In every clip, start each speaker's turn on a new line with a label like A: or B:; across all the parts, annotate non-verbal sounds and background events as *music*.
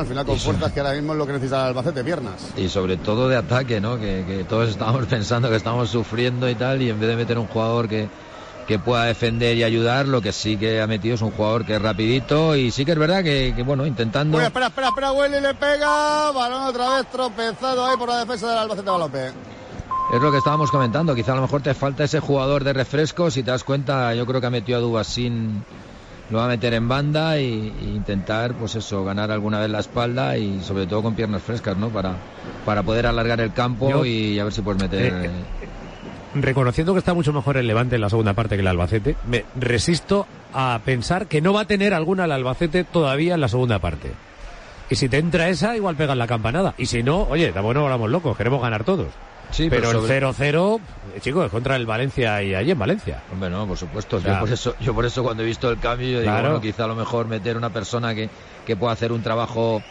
A: Al final con fuerzas que ahora mismo es lo que necesita el Albacete, piernas.
B: Y sobre todo de ataque, ¿no? Que, que todos estábamos *laughs* pensando que estamos sufriendo y tal, y en vez de meter un jugador que, que pueda defender y ayudar, lo que sí que ha metido es un jugador que es rapidito y sí que es verdad que, que bueno, intentando...
A: Uy, espera, espera, espera, Willy le pega, balón otra vez tropezado ahí por la defensa del Albacete Balompié.
B: Es lo que estábamos comentando, quizá a lo mejor te falta ese jugador de refresco, si te das cuenta, yo creo que ha metido a Dubasín lo va a meter en banda y, y, intentar, pues eso, ganar alguna vez la espalda y sobre todo con piernas frescas, ¿no? Para, para poder alargar el campo
C: Yo-
B: y a ver si puedes meter.
C: Eh,
B: eh,
C: reconociendo que está mucho mejor el Levante en la segunda parte que el Albacete, me resisto a pensar que no va a tener alguna el Albacete todavía en la segunda parte. Y si te entra esa, igual pegan la campanada. Y si no, oye, tampoco vamos locos, queremos ganar todos.
B: Sí,
C: pero
B: sobre-
C: el 0-0, eh, chicos, es contra el Valencia y allí en Valencia.
B: Hombre, no, por supuesto.
C: sea-
B: yo, por eso, yo por eso cuando he visto el cambio, yo digo,
C: Claro.
B: bueno, quizá a lo mejor meter una persona que, que pueda hacer un trabajo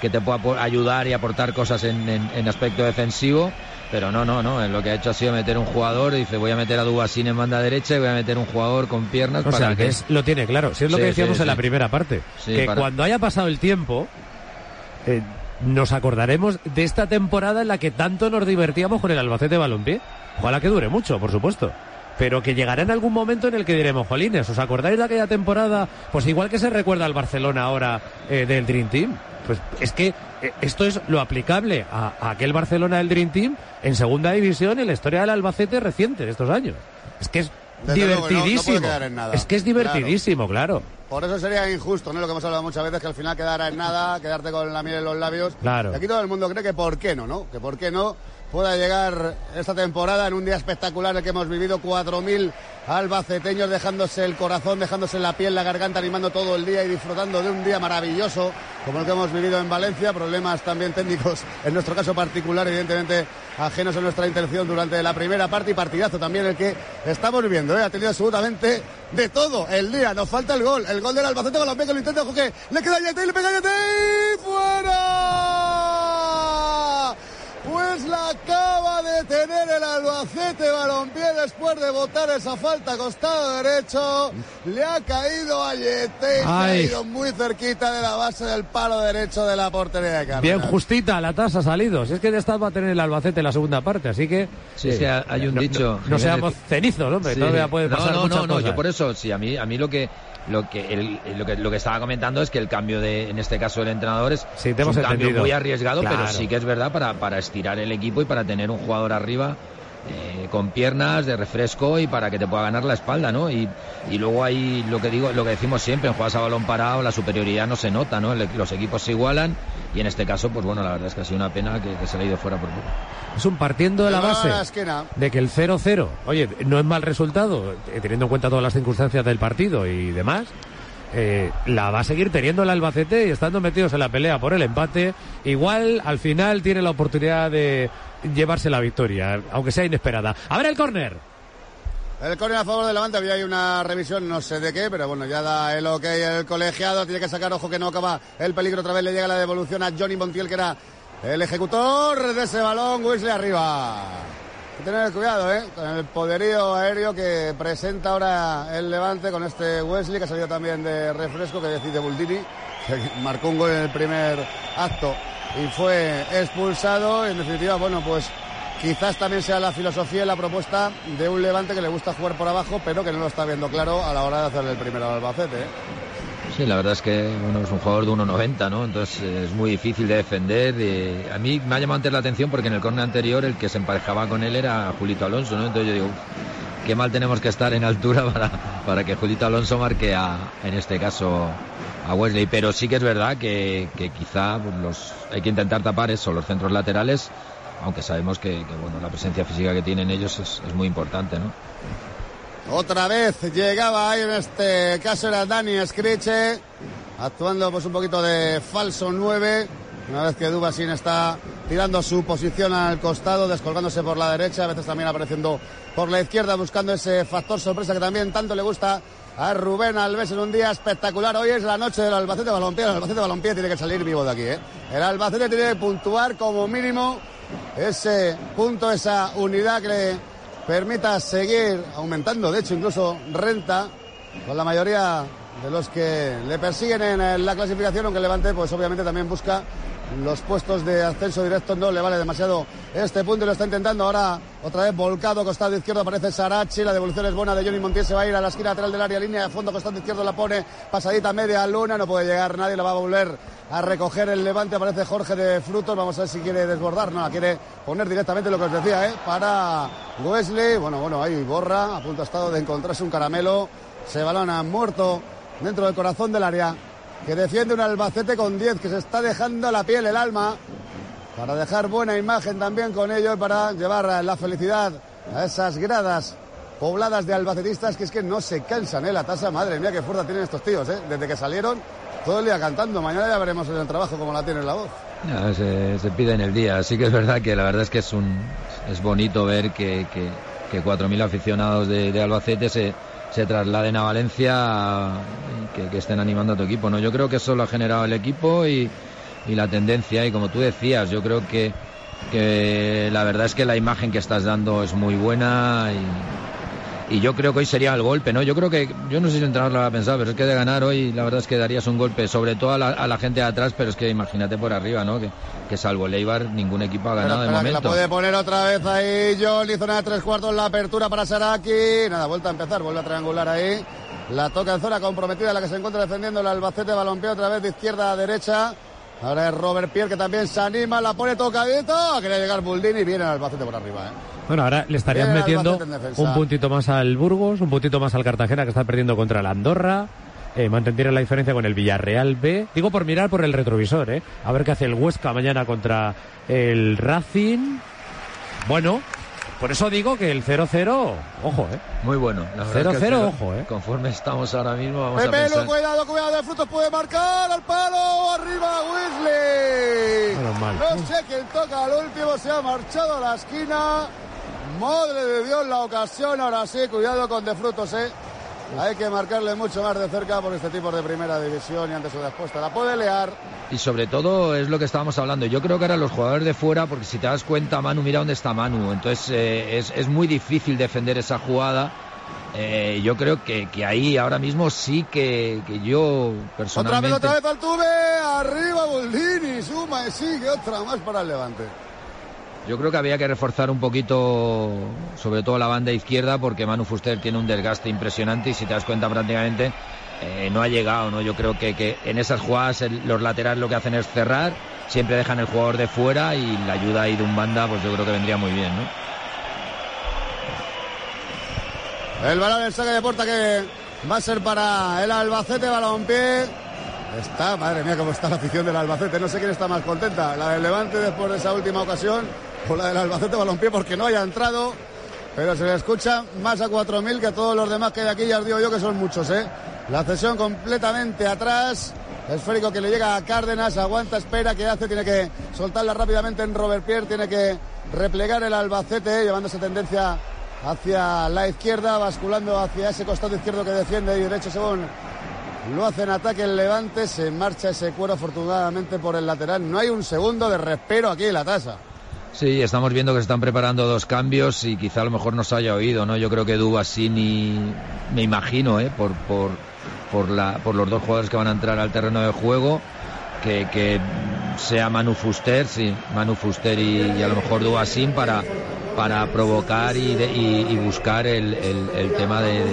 B: que te pueda ayudar y aportar cosas en, en- en aspecto defensivo. Pero no, no, no. Lo que ha hecho ha sido meter un jugador. Dice, voy a meter a Dubasín en banda derecha y voy a meter un jugador con piernas
C: O
B: para
C: sea, que es, lo tiene claro. Si es lo
B: Sí,
C: que decíamos
B: sí,
C: en la primera parte. Que
B: para-
C: cuando haya pasado el tiempo, eh, nos acordaremos de esta temporada en la que tanto nos divertíamos con el Albacete Balompié. Ojalá que dure mucho, por supuesto. Pero que llegará en algún momento en el que diremos, jolines, ¿os acordáis de aquella temporada? Pues igual que se recuerda al Barcelona ahora eh, del Dream Team. Pues es que eh, esto es lo aplicable a, a aquel Barcelona del Dream Team en segunda división en la historia del Albacete reciente de estos años. Es que es
A: Desde luego, no- no
C: divertidísimo.
A: quedar en nada.
C: es que es divertidísimo, claro.
A: Por eso sería injusto, ¿no? Lo que hemos hablado muchas veces, que al final quedara en nada, quedarte con la miel en los labios.
C: Claro.
A: Y aquí todo el mundo cree que por qué no, ¿no? Que por qué no pueda llegar esta temporada en un día espectacular en el que hemos vivido 4.000 albaceteños dejándose el corazón, dejándose la piel, la garganta, animando todo el día y disfrutando de un día maravilloso como el que hemos vivido en Valencia. Problemas también técnicos, en nuestro caso particular, evidentemente ajenos a nuestra intención durante la primera parte y partidazo también el que estamos viviendo. ¿eh? Ha tenido absolutamente de todo el día. Nos falta el gol. El gol del Albacete Balompié que lo intenta Joque. Le queda Yete y le pega Yete y fuera. Pues la acaba de tener el Albacete Balompié después de botar esa falta costado derecho. Le ha caído a Yete y se ha ido muy cerquita de la base del palo derecho de la portería de Cárdenas.
C: Bien justita la tasa ha salido. Si es que de esta va a tener el Albacete en la segunda parte, así que.
B: Sí, es que
C: eh,
B: hay un
C: no-
B: dicho,
C: No, seamos cenizos, hombre.
B: Sí.
C: Todavía puede
B: No,
C: pasar
B: no,
C: muchas
B: no, no,
C: cosas.
B: yo por eso, sí, a mí, a mí lo que lo que el- lo que lo que estaba comentando es que el cambio de en este caso del entrenador es,
C: Sí, te
B: es
C: hemos
B: un cambio muy arriesgado pero sí que es verdad para, para estirar el equipo y para tener un jugador arriba eh, con piernas de refresco y para que te pueda ganar la espalda no y, y luego hay lo que digo lo que decimos siempre en jugadas a balón parado la superioridad no se nota no El- los equipos se igualan y en este caso pues bueno la verdad es que ha sido una pena que, que se le ha ido fuera por poco.
C: Es un partiendo de la base.
A: la
C: de que el 0-0, oye, no es mal resultado, eh, teniendo en cuenta todas las circunstancias del partido y demás, eh, la va a seguir teniendo el Albacete y estando metidos en la pelea por el empate, igual al final tiene la oportunidad de llevarse la victoria, aunque sea inesperada. A ver el córner.
A: El córner a favor del Levante, había ahí una revisión, no sé de qué, pero bueno, ya da el ok el colegiado, tiene que sacar, ojo que no acaba el peligro, otra vez le llega la devolución a Johnny Montiel, que era el ejecutor de ese balón, Wesley arriba. Hay que tener cuidado, ¿eh? Con el poderío aéreo que presenta ahora el Levante con este Wesley, que ha salido también de refresco, que decide Buldini, *laughs* que marcó un gol en el primer acto y fue expulsado. En definitiva, bueno, pues Quizás también sea la filosofía y la propuesta de un Levante que le gusta jugar por abajo, pero que no lo está viendo claro a la hora de hacerle el primero al Albacete. ¿eh?
B: Sí, la verdad es que es un jugador de 1.90, ¿no? Entonces eh, es muy difícil de defender. eh, a mí me ha llamado antes la atención porque en el córner anterior el que se emparejaba con él era Julito Alonso, ¿no? Entonces yo digo, "Uf, qué mal tenemos que estar en altura *laughs* para, para que Julito Alonso marque a, en este caso, a Wesley. Pero sí que es verdad que, quizá pues, hay que intentar tapar eso, los centros laterales, aunque sabemos que, bueno, la presencia física que tienen ellos es, es muy importante, ¿no?
A: Otra vez llegaba ahí, en este caso era Dani Scriche, actuando pues un poquito de falso 9, una vez que Dubasin está tirando su posición al costado, descolgándose por la derecha, a veces también apareciendo por la izquierda, buscando ese factor sorpresa que también tanto le gusta a Rubén Alves en un día espectacular. Hoy es la noche del Albacete Balompié, el Albacete Balompié tiene que salir vivo de aquí, ¿eh? El Albacete tiene que puntuar como mínimo ese punto, esa unidad que le permita seguir aumentando, de hecho incluso renta con la mayoría de los que le persiguen en la clasificación, aunque Levante, pues obviamente también busca los puestos de ascenso directo no le vale demasiado. Este punto y lo está intentando ahora otra vez volcado costado izquierdo aparece Sarachi. La devolución es buena de Johnny Montiel se va a ir a la esquina lateral del área línea de fondo costado izquierdo la pone. Pasadita media luna no puede llegar nadie la va a volver a recoger el levante aparece Jorge de Frutos. Vamos a ver si quiere desbordar no la quiere poner directamente lo que os decía ¿eh? para Wesley. Bueno bueno ahí borra a punto ha estado de encontrarse un caramelo. Se balona muerto dentro del corazón del área que defiende un Albacete con 10, que se está dejando la piel, el alma, para dejar buena imagen también con ello para llevar la felicidad a esas gradas pobladas de albacetistas que es que no se cansan, ¿eh? La tasa, madre mía, qué fuerza tienen estos tíos, ¿eh? Desde que salieron, todo el día cantando. Mañana ya veremos en el trabajo cómo la tienen la voz.
B: se, pide en el día. Así que es verdad que la verdad es que es un es bonito ver que, que, que 4.000 aficionados de Albacete se, se trasladen a Valencia y que, estén animando a tu equipo. ¿no? Yo creo que eso lo ha generado el equipo y, y la tendencia. Y como tú decías, yo creo que, que la verdad es que la imagen que estás dando es muy buena y, yo creo que hoy sería el golpe, ¿no? Yo creo que, yo no sé si el entrenador lo ha pensado, pero es que de ganar hoy la verdad es que darías un golpe, sobre todo a la, gente de atrás, pero es que imagínate por arriba, ¿no? Que, que salvo Leibar, ningún equipo ha ganado de momento.
A: la puede poner otra vez ahí Johnny, zona de tres cuartos, la apertura para Saraki, nada, vuelta a empezar, vuelve a triangular ahí, la toca en zona comprometida, la que se encuentra defendiendo el Albacete, balompié otra vez de izquierda a derecha, Ahora es Robert Pierre que también se anima, la pone tocadito. Quería llegar Buldini y viene al Albacete por arriba. ¿eh?
C: Bueno, ahora le estarían metiendo un puntito más al Burgos, un puntito más al Cartagena que está perdiendo contra el Andorra. Eh, la diferencia con el Villarreal B. Digo por mirar por el retrovisor, ¿eh? A ver qué hace el Huesca mañana contra el Racing. Bueno, por eso digo que el 0-0, ojo, ¿eh?
B: Muy bueno.
C: 0-0, ojo, ¿eh?
B: Conforme estamos ahora mismo, vamos a pensar...
A: cuidado, cuidado, de frutos puede marcar al palo, arriba Wesley. No sé quién toca al último, se ha marchado a la esquina. Madre de Dios, la ocasión, ahora sí, cuidado con de frutos, ¿eh? Hay que marcarle mucho más de cerca por este tipo de primera división y antes o después te la puede lear.
B: Y sobre todo es lo que estábamos hablando. Yo creo que ahora los jugadores de fuera, porque si te das cuenta, Manu, mira dónde está Manu. Entonces eh, es, muy difícil defender esa jugada. Eh, yo creo que, que, ahí ahora mismo sí que, que, yo personalmente...
A: Otra vez, otra vez al tuve, arriba Boldini, suma y sigue otra más para el Levante.
B: Yo creo que había que reforzar un poquito, sobre todo la banda izquierda, porque Manu Fuster tiene un desgaste impresionante y si te das cuenta prácticamente eh, no ha llegado, ¿no? Yo creo que, que en esas jugadas los laterales lo que hacen es cerrar, siempre dejan el jugador de fuera y la ayuda ahí de un banda, pues yo creo que vendría muy bien, ¿no?
A: El balón del saque de puerta que va a ser para el Albacete, balón-pie. Está, madre mía, cómo está la afición del Albacete. No sé quién está más contenta, la del Levante después de esa última ocasión o la del Albacete Balompié porque no haya entrado. Pero se le escucha más a 4.000 que a todos los demás que hay aquí. Ya os digo yo que son muchos, ¿eh? La cesión completamente atrás. Esférico que le llega a Cárdenas, aguanta, espera, ¿qué hace? Tiene que soltarla rápidamente en Robert Pierre, tiene que replegar el Albacete, llevándose tendencia hacia la izquierda, basculando hacia ese costado izquierdo que defiende y derecho según lo hace en ataque el Levante, se marcha ese cuero afortunadamente por el lateral. No hay un segundo de respiro aquí en la tasa.
B: Sí, estamos viendo que se están preparando dos cambios y quizá a lo mejor no se haya oído, ¿no? Yo creo que Dubasini, me imagino, ¿eh? Por, por, por, la, por los dos jugadores que van a entrar al terreno de juego, que, que sea Manu Fuster, sí, Manu Fuster y, a lo mejor Dubasin para, para provocar y, y, buscar el, el, tema de,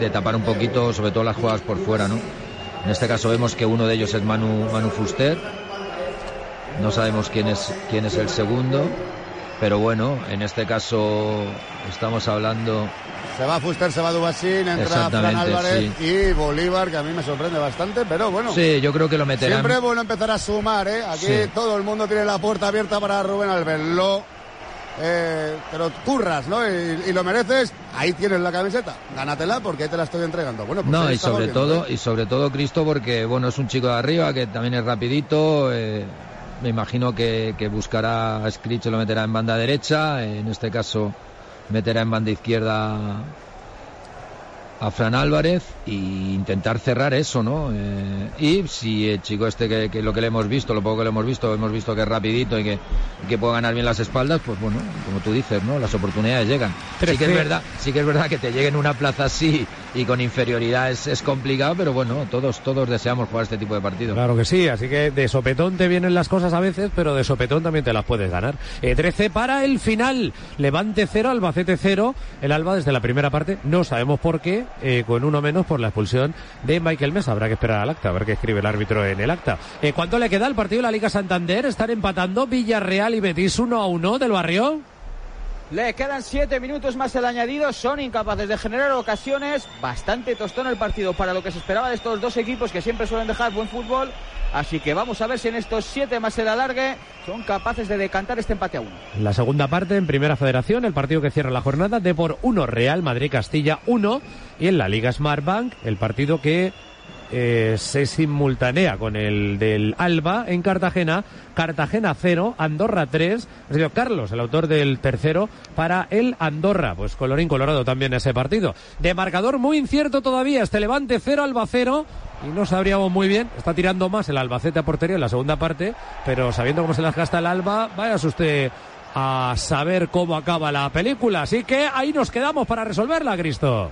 B: de, tapar un poquito, sobre todo las jugadas por fuera, ¿no? En este caso vemos que uno de ellos es Manu, Manu Fuster no sabemos quién es, quién es el segundo, pero bueno, en este caso estamos hablando.
A: Se va Fuster, se va Dubasín, entra Fran Álvarez y Bolívar, que a mí me sorprende bastante, pero bueno.
B: Sí, yo creo que lo meterán.
A: Siempre es bueno empezar a sumar, ¿eh? Aquí todo el mundo tiene la puerta abierta para Rubén Albert. eh, pero curras, ¿no? Y, lo mereces, ahí tienes la camiseta. Gánatela porque ahí te la estoy entregando. Bueno, pues
B: no, y sobre todo, ¿eh? y sobre todo Cristo, porque bueno, es un chico de arriba que también es rapidito. Eh, me imagino que, buscará a Scritch y lo meterá en banda derecha. En este caso, meterá en banda izquierda a Fran Álvarez e intentar cerrar eso, ¿no? Eh, y si el chico este que, lo que le hemos visto, lo poco que le hemos visto, hemos visto que es rapidito y que, que puede ganar bien las espaldas, pues bueno, como tú dices, ¿no? Las oportunidades llegan. sí que es verdad, sí que es verdad que te lleguen una plaza así y con inferioridad es, es, complicado, pero bueno, todos, todos deseamos jugar este tipo de partido.
C: Claro que sí, así que de sopetón te vienen las cosas a veces, pero de sopetón también te las puedes ganar. Eh, 13 para el final, Levante 0, Albacete 0, el Alba desde la primera parte, no sabemos por qué, eh, con uno menos por la expulsión de Michael Mesa, habrá que esperar al acta, a ver qué escribe el árbitro en el acta. Eh, ¿Cuánto le queda al partido de la Liga Santander? Están empatando Villarreal y Betis 1 a 1 del barrio.
D: Le quedan siete minutos más el añadido. Son incapaces de generar ocasiones. Bastante tostón el partido para lo que se esperaba de estos dos equipos que siempre suelen dejar buen fútbol. Así que vamos a ver si en estos siete más el alargue son capaces de decantar este empate a uno.
C: La segunda parte en Primera Federación, el partido que cierra la jornada de por 1 Real Madrid Castilla 1 y en la Liga Smartbank el partido que eh, se simultanea con el del Alba en Cartagena. Cartagena 0, Andorra 3. Ha sido Carlos, el autor del tercero, para el Andorra. Pues colorín colorado también ese partido. De marcador muy incierto todavía. Este Levante 0, Alba 0. Y no sabríamos muy bien. Está tirando más el Albacete a portería en la segunda parte. Pero sabiendo cómo se las gasta el Alba, vaya usted a saber cómo acaba la película. Así que ahí nos quedamos para resolverla, Cristo.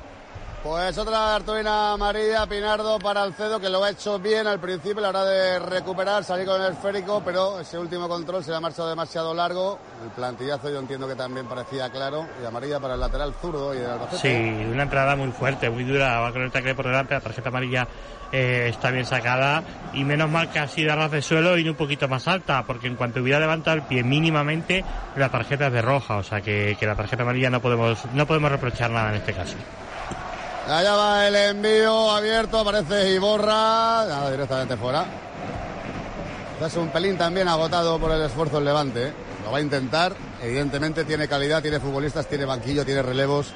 A: Pues otra cartulina amarilla, Pinardo para Alcedo, que lo ha hecho bien al principio, la hora de recuperar, salir con el esférico, pero ese último control se le ha marchado demasiado largo. El plantillazo yo entiendo que también parecía claro, y amarilla para el lateral zurdo y el Albacete.
E: Sí, una entrada muy fuerte, muy dura, va con el tackle por delante, la tarjeta amarilla eh, está bien sacada, y menos mal que ha sido a ras de suelo y un poquito más alta, porque en cuanto hubiera levantado el pie mínimamente, la tarjeta es de roja, o sea que, que la tarjeta amarilla no podemos, no podemos reprochar nada en este caso.
A: Allá va el envío abierto, aparece Iborra, nada, directamente fuera. Es un pelín también agotado por el esfuerzo el Levante. Lo va a intentar, evidentemente tiene calidad, tiene futbolistas, tiene banquillo, tiene relevos.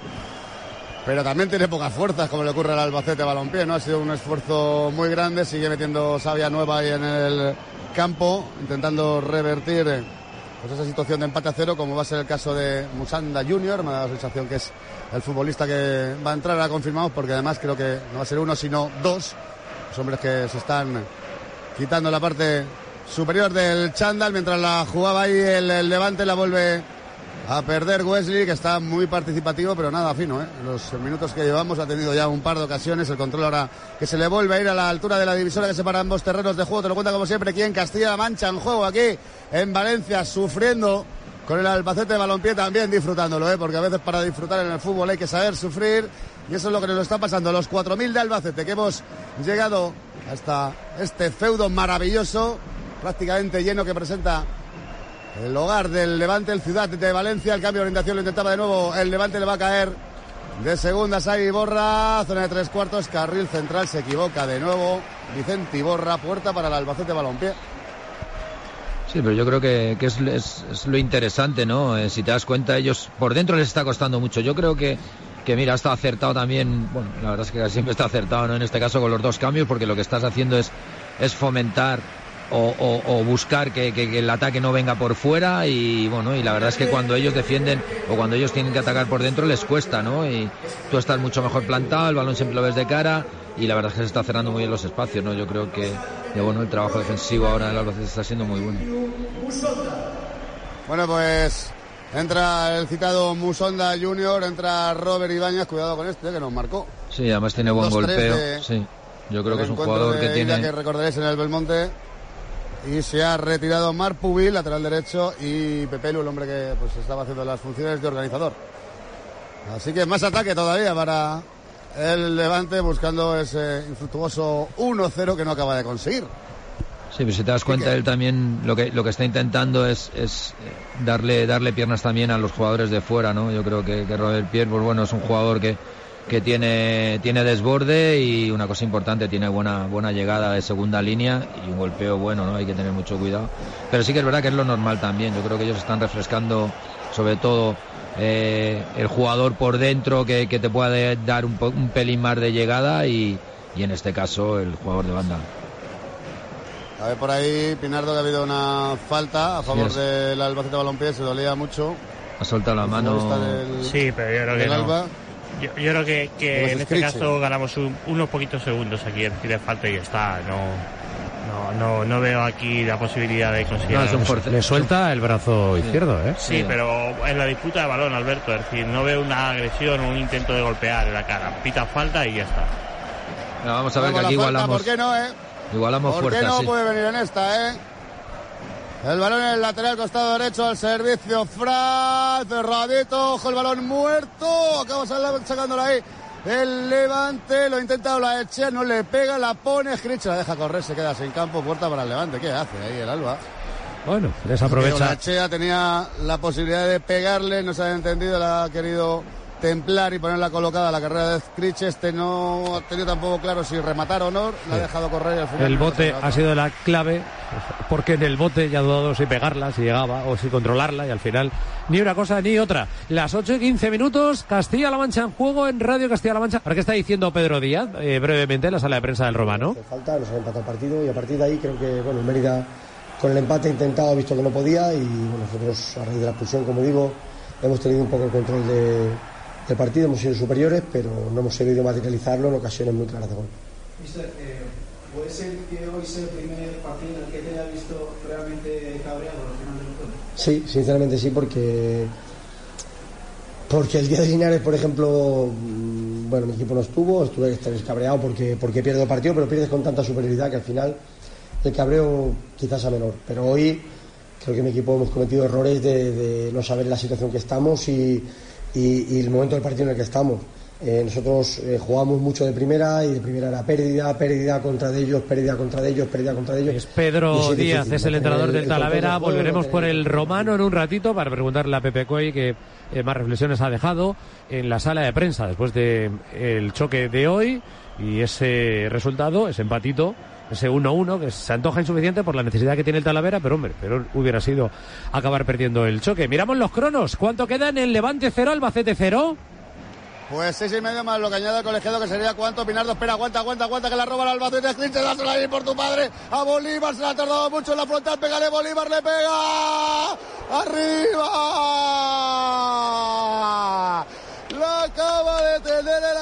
A: Pero también tiene pocas fuerzas, como le ocurre al Albacete Balompié, ¿no? Ha sido un esfuerzo muy grande, sigue metiendo savia nueva ahí en el campo, intentando revertir pues esa situación de empate a cero, como va a ser el caso de Musanda Junior. Me da la sensación que es el futbolista que va a entrar, ahora confirmamos, porque además creo que no va a ser uno, sino dos. Los hombres que se están quitando la parte superior del chándal, mientras la jugaba ahí el, el Levante, la vuelve a perder Wesley, que está muy participativo, pero nada fino. ¿eh? Los minutos que llevamos ha tenido ya un par de ocasiones. El control ahora que se le vuelve a ir a la altura de la divisora que separa ambos terrenos de juego. Te lo cuenta como siempre aquí en Castilla-La Mancha, en juego aquí en Valencia, sufriendo con el Albacete de Balompié también disfrutándolo, ¿eh? porque a veces para disfrutar en el fútbol hay que saber sufrir. Y eso es lo que nos está pasando. Los 4.000 de Albacete que hemos llegado hasta este feudo maravilloso, prácticamente lleno que presenta el hogar del Levante, el Ciudad de Valencia. El cambio de orientación lo intentaba de nuevo. El Levante le va a caer de segunda. Sai Iborra, zona de tres cuartos. Carril central se equivoca de nuevo. Vicente Iborra, puerta para el Albacete Balompié.
B: Sí, pero yo creo que, que es, lo interesante, ¿no? Eh, si te das cuenta, ellos por dentro les está costando mucho. Yo creo que, que mira, está acertado también, bueno, la verdad es que siempre está acertado, ¿no? En este caso con los dos cambios, porque lo que estás haciendo es, es fomentar o, o, o, buscar que, que, que, el ataque no venga por fuera y bueno y la verdad es que cuando ellos defienden o cuando ellos tienen que atacar por dentro les cuesta no y tú estás mucho mejor plantado el balón siempre lo ves de cara y la verdad es que se está cerrando muy bien los espacios no yo creo que, que bueno el trabajo defensivo ahora en el Albacete está siendo muy bueno.
A: Bueno pues entra el citado Musonda Junior entra Robert Ibáñez cuidado con este que nos marcó.
B: Sí además tiene buen golpeo de, sí. Yo creo que es un jugador que tiene
A: que recordaréis en el Belmonte y se ha retirado Mar Pubil, lateral derecho, y Pepelu, el hombre que pues estaba haciendo las funciones de organizador. Así que más ataque todavía para el Levante buscando ese infructuoso 1-0 que no acaba de conseguir.
B: Sí, pero si te das cuenta, él también lo que, lo que está intentando es, es darle, darle piernas también a los jugadores de fuera, ¿no? Yo creo que, que Robert Pierre, pues bueno, es un jugador que, que tiene, tiene desborde y una cosa importante, tiene buena, buena llegada de segunda línea y un golpeo bueno, ¿no? Hay que tener mucho cuidado. Pero sí que es verdad que es lo normal también. Yo creo que ellos están refrescando sobre todo eh, el jugador por dentro que, que te puede dar un, un, pelín más de llegada y, y en este caso el jugador de banda.
A: A ver por ahí, Pinardo, que ha habido una falta a favor sí, del Albacete Balompié, se dolía mucho.
B: Ha soltado la mano.
E: Del, sí, pero yo creo que no. Alba. Yo, yo, creo que, que en este caso ganamos un, unos poquitos segundos aquí, decir falta y ya está. No, No, no, no veo aquí la posibilidad de conseguir.
B: No, es un
E: algo.
B: force-
C: Le suelta el brazo izquierdo, ¿eh?
E: Sí,
B: Sí.
E: pero en la disputa de balón, Alberto, es decir, no veo una agresión o un intento de golpear en la cara. Pita falta y ya está.
B: No, vamos a ver que aquí
A: falta,
B: igualamos,
A: ¿Por qué no, eh?
B: igualamos
A: ¿Por qué
B: fuerzas.
A: no
B: sí.
A: puede venir en esta, eh? El balón en el lateral costado derecho al servicio. Fran, cerradito. Ojo el balón muerto. Acaba sacándola ahí. El levante lo ha intentado la Echea, no le pega, la pone. Grich la deja correr, se queda sin campo. Puerta para el levante. ¿Qué hace ahí el Alba?
C: Bueno,
A: La
C: desaprovecha.
A: Echea tenía la posibilidad de pegarle, no se ha entendido, la ha querido templar y ponerla colocada a la carrera de Scritch. Este no ha tenido tampoco claro si rematar o no. La ha dejado correr y al final.
C: El bote
A: ha
C: ha sido la clave, porque en el bote ya ha dudado si pegarla, si llegaba o si controlarla, y al final ni una cosa ni otra. Las 8 y 15 minutos, Castilla-La Mancha en juego en Radio Castilla-La Mancha. ¿Para qué está diciendo Pedro Díaz eh, brevemente en la sala de prensa del Romano?
F: Falta, nos han empatado el partido y a partir de ahí creo que bueno, Mérida con el empate ha intentado, ha visto que no podía y bueno, nosotros a raíz de la expulsión, como digo, hemos tenido un poco el control de- del partido, hemos sido superiores, pero no hemos sabido materializarlo en ocasiones muy claras de gol.
G: Mister, eh, ¿puede ser que hoy sea el primer partido en el que te haya visto realmente cabreado al final del encuentro?
F: Sí, sinceramente sí, porque porque el día de Linares, por ejemplo, mm, bueno, mi equipo no estuvo, estuve cabreado porque, porque pierdo el partido, pero pierdes con tanta superioridad que al final el cabreo quizás a menor. Pero hoy creo que mi equipo hemos cometido errores de, de no saber la situación que estamos y, y- y el momento del partido en el que estamos. Eh, nosotros eh, jugamos mucho de primera y de primera era pérdida, pérdida contra de ellos, pérdida contra de ellos, pérdida contra de ellos.
C: Es Pedro
F: es difícil,
C: Díaz, es el entrenador
F: El-
C: del
F: el
C: Talavera.
F: del juego,
C: Volveremos por el Romano en un ratito para preguntarle a Pepe Coy que eh, más reflexiones ha dejado en la sala de prensa después de el choque de hoy y ese resultado, ese empatito, ese 1-1 que se antoja insuficiente por la necesidad que tiene el Talavera, pero hombre, pero hubiera sido acabar perdiendo el choque. Miramos los cronos. ¿Cuánto queda en el Levante 0, Albacete 0?
A: Pues seis y medio más lo que añade el colegiado, que sería cuánto. Pinardo espera, aguanta, aguanta, aguanta, que la roba el Albacete. Scrinche, dásela ahí por tu padre. A Bolívar se la ha tardado mucho en la frontal. Pégale, Bolívar, le pega. ¡Arriba! La acaba de tener el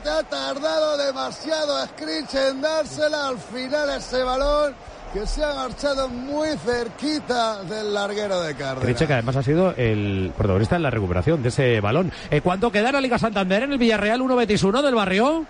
A: Albacete. Ha tardado demasiado Scrinche en dársela. Al final ese balón que se ha marchado muy cerquita del larguero de Cárdenas.
C: Riche, que además ha sido el protagonista en la recuperación de ese balón. Eh, ¿Cuánto queda en la Liga Santander en el Villarreal 1 Betis 1 del barrio?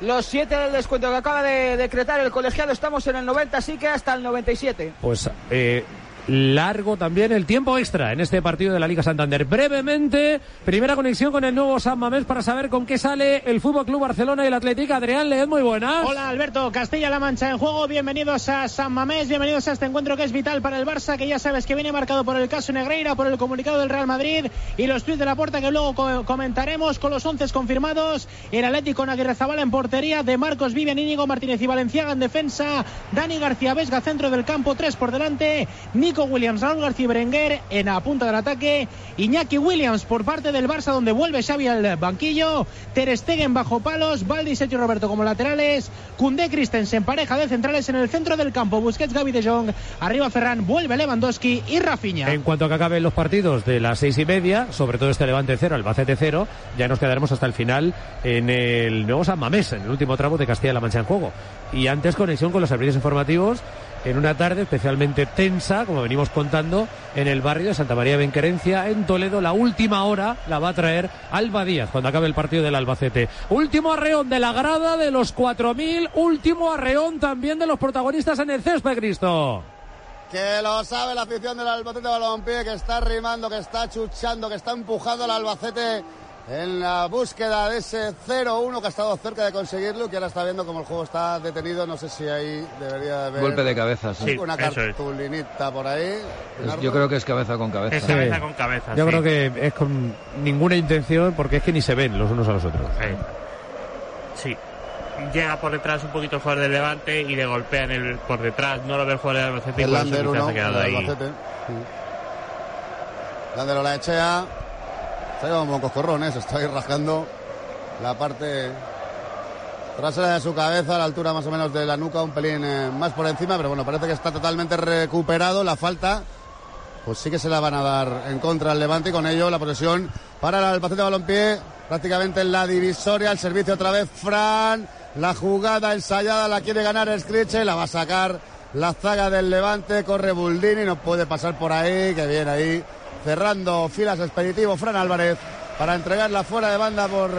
D: Los siete del descuento que acaba de decretar el colegiado, estamos en el 90, así que hasta el 97.
C: Pues eh, largo también el tiempo extra en este partido de la Liga Santander. Brevemente, primera conexión con el nuevo San Mamés para saber con qué sale el Fútbol Club Barcelona y el Atlético. Adrián Leed, muy buenas.
H: Hola Alberto, Castilla-La Mancha en juego, bienvenidos a San Mamés, bienvenidos a este encuentro que es vital para el Barça, que ya sabes que viene marcado por el caso Negreira, por el comunicado del Real Madrid y los tweets de la puerta que luego co- comentaremos con los once confirmados, el Atlético con Aguirre Zabala en portería, de Marcos Vivian, Íñigo Martínez y Valenciaga en defensa, Dani García Vesga centro del campo, tres por delante, Nico Williams, Raúl García Berenguer en la punta del ataque, Iñaki Williams por parte del Barça donde vuelve Xavi al banquillo, Ter Stegen bajo palos, Valdi, Sergio Roberto como laterales, Koundé Christensen pareja de centrales en el centro del campo, Busquets, Gaby de Jong, arriba Ferran, vuelve Lewandowski y Rafinha.
C: En cuanto a que acaben los partidos de las seis y media, sobre todo este Levante cero, Albacete cero, ya nos quedaremos hasta el final en el nuevo San Mamés, en el último tramo de Castilla-La Mancha en juego. Y antes conexión con los servicios informativos en una tarde especialmente tensa, como venimos contando, en el barrio de Santa María Benquerencia, en Toledo. La última hora la va a traer Alba Díaz cuando acabe el partido del Albacete. Último arreón de la grada de los 4.000, último arreón también de los protagonistas en el césped, Cristo.
A: Que lo sabe la afición del Albacete Balompié, que está rimando, que está chuchando, que está empujando al Albacete en la búsqueda de ese 0-1 que ha estado cerca de conseguirlo y que ahora está viendo como el juego está detenido. No sé si ahí debería haber
B: Golpe de cabeza, sí.
E: Sí,
A: una
E: es.
A: cartulinita por ahí.
B: Es- yo creo que es cabeza con cabeza.
E: Es
C: Sí.
E: cabeza con cabeza.
C: Yo
E: sí.
C: creo que es con ninguna intención porque es que ni se ven los unos a los otros.
E: Sí. Llega por detrás un poquito el jugador del Levante y le golpea en el, por detrás. No lo ve el jugador del Albacete y
A: El
E: eso
A: Lander 1
E: se ha quedado
A: del
E: ahí.
A: Albacete. Lander la echea. Se ha llevado un buen coscorrones, está ahí rascando la parte trasera de su cabeza, a la altura más o menos de la nuca, un pelín eh, más por encima, pero bueno, parece que está totalmente recuperado. La falta, pues sí que se la van a dar en contra al Levante y con ello la posesión para el Albacete Balompié, prácticamente en la divisoria, el servicio otra vez Fran, la jugada ensayada, la quiere ganar Scriche, la va a sacar la zaga del Levante, corre Buldini, no puede pasar por ahí, que viene ahí, cerrando filas expeditivo Fran Álvarez para entregarla fuera de banda por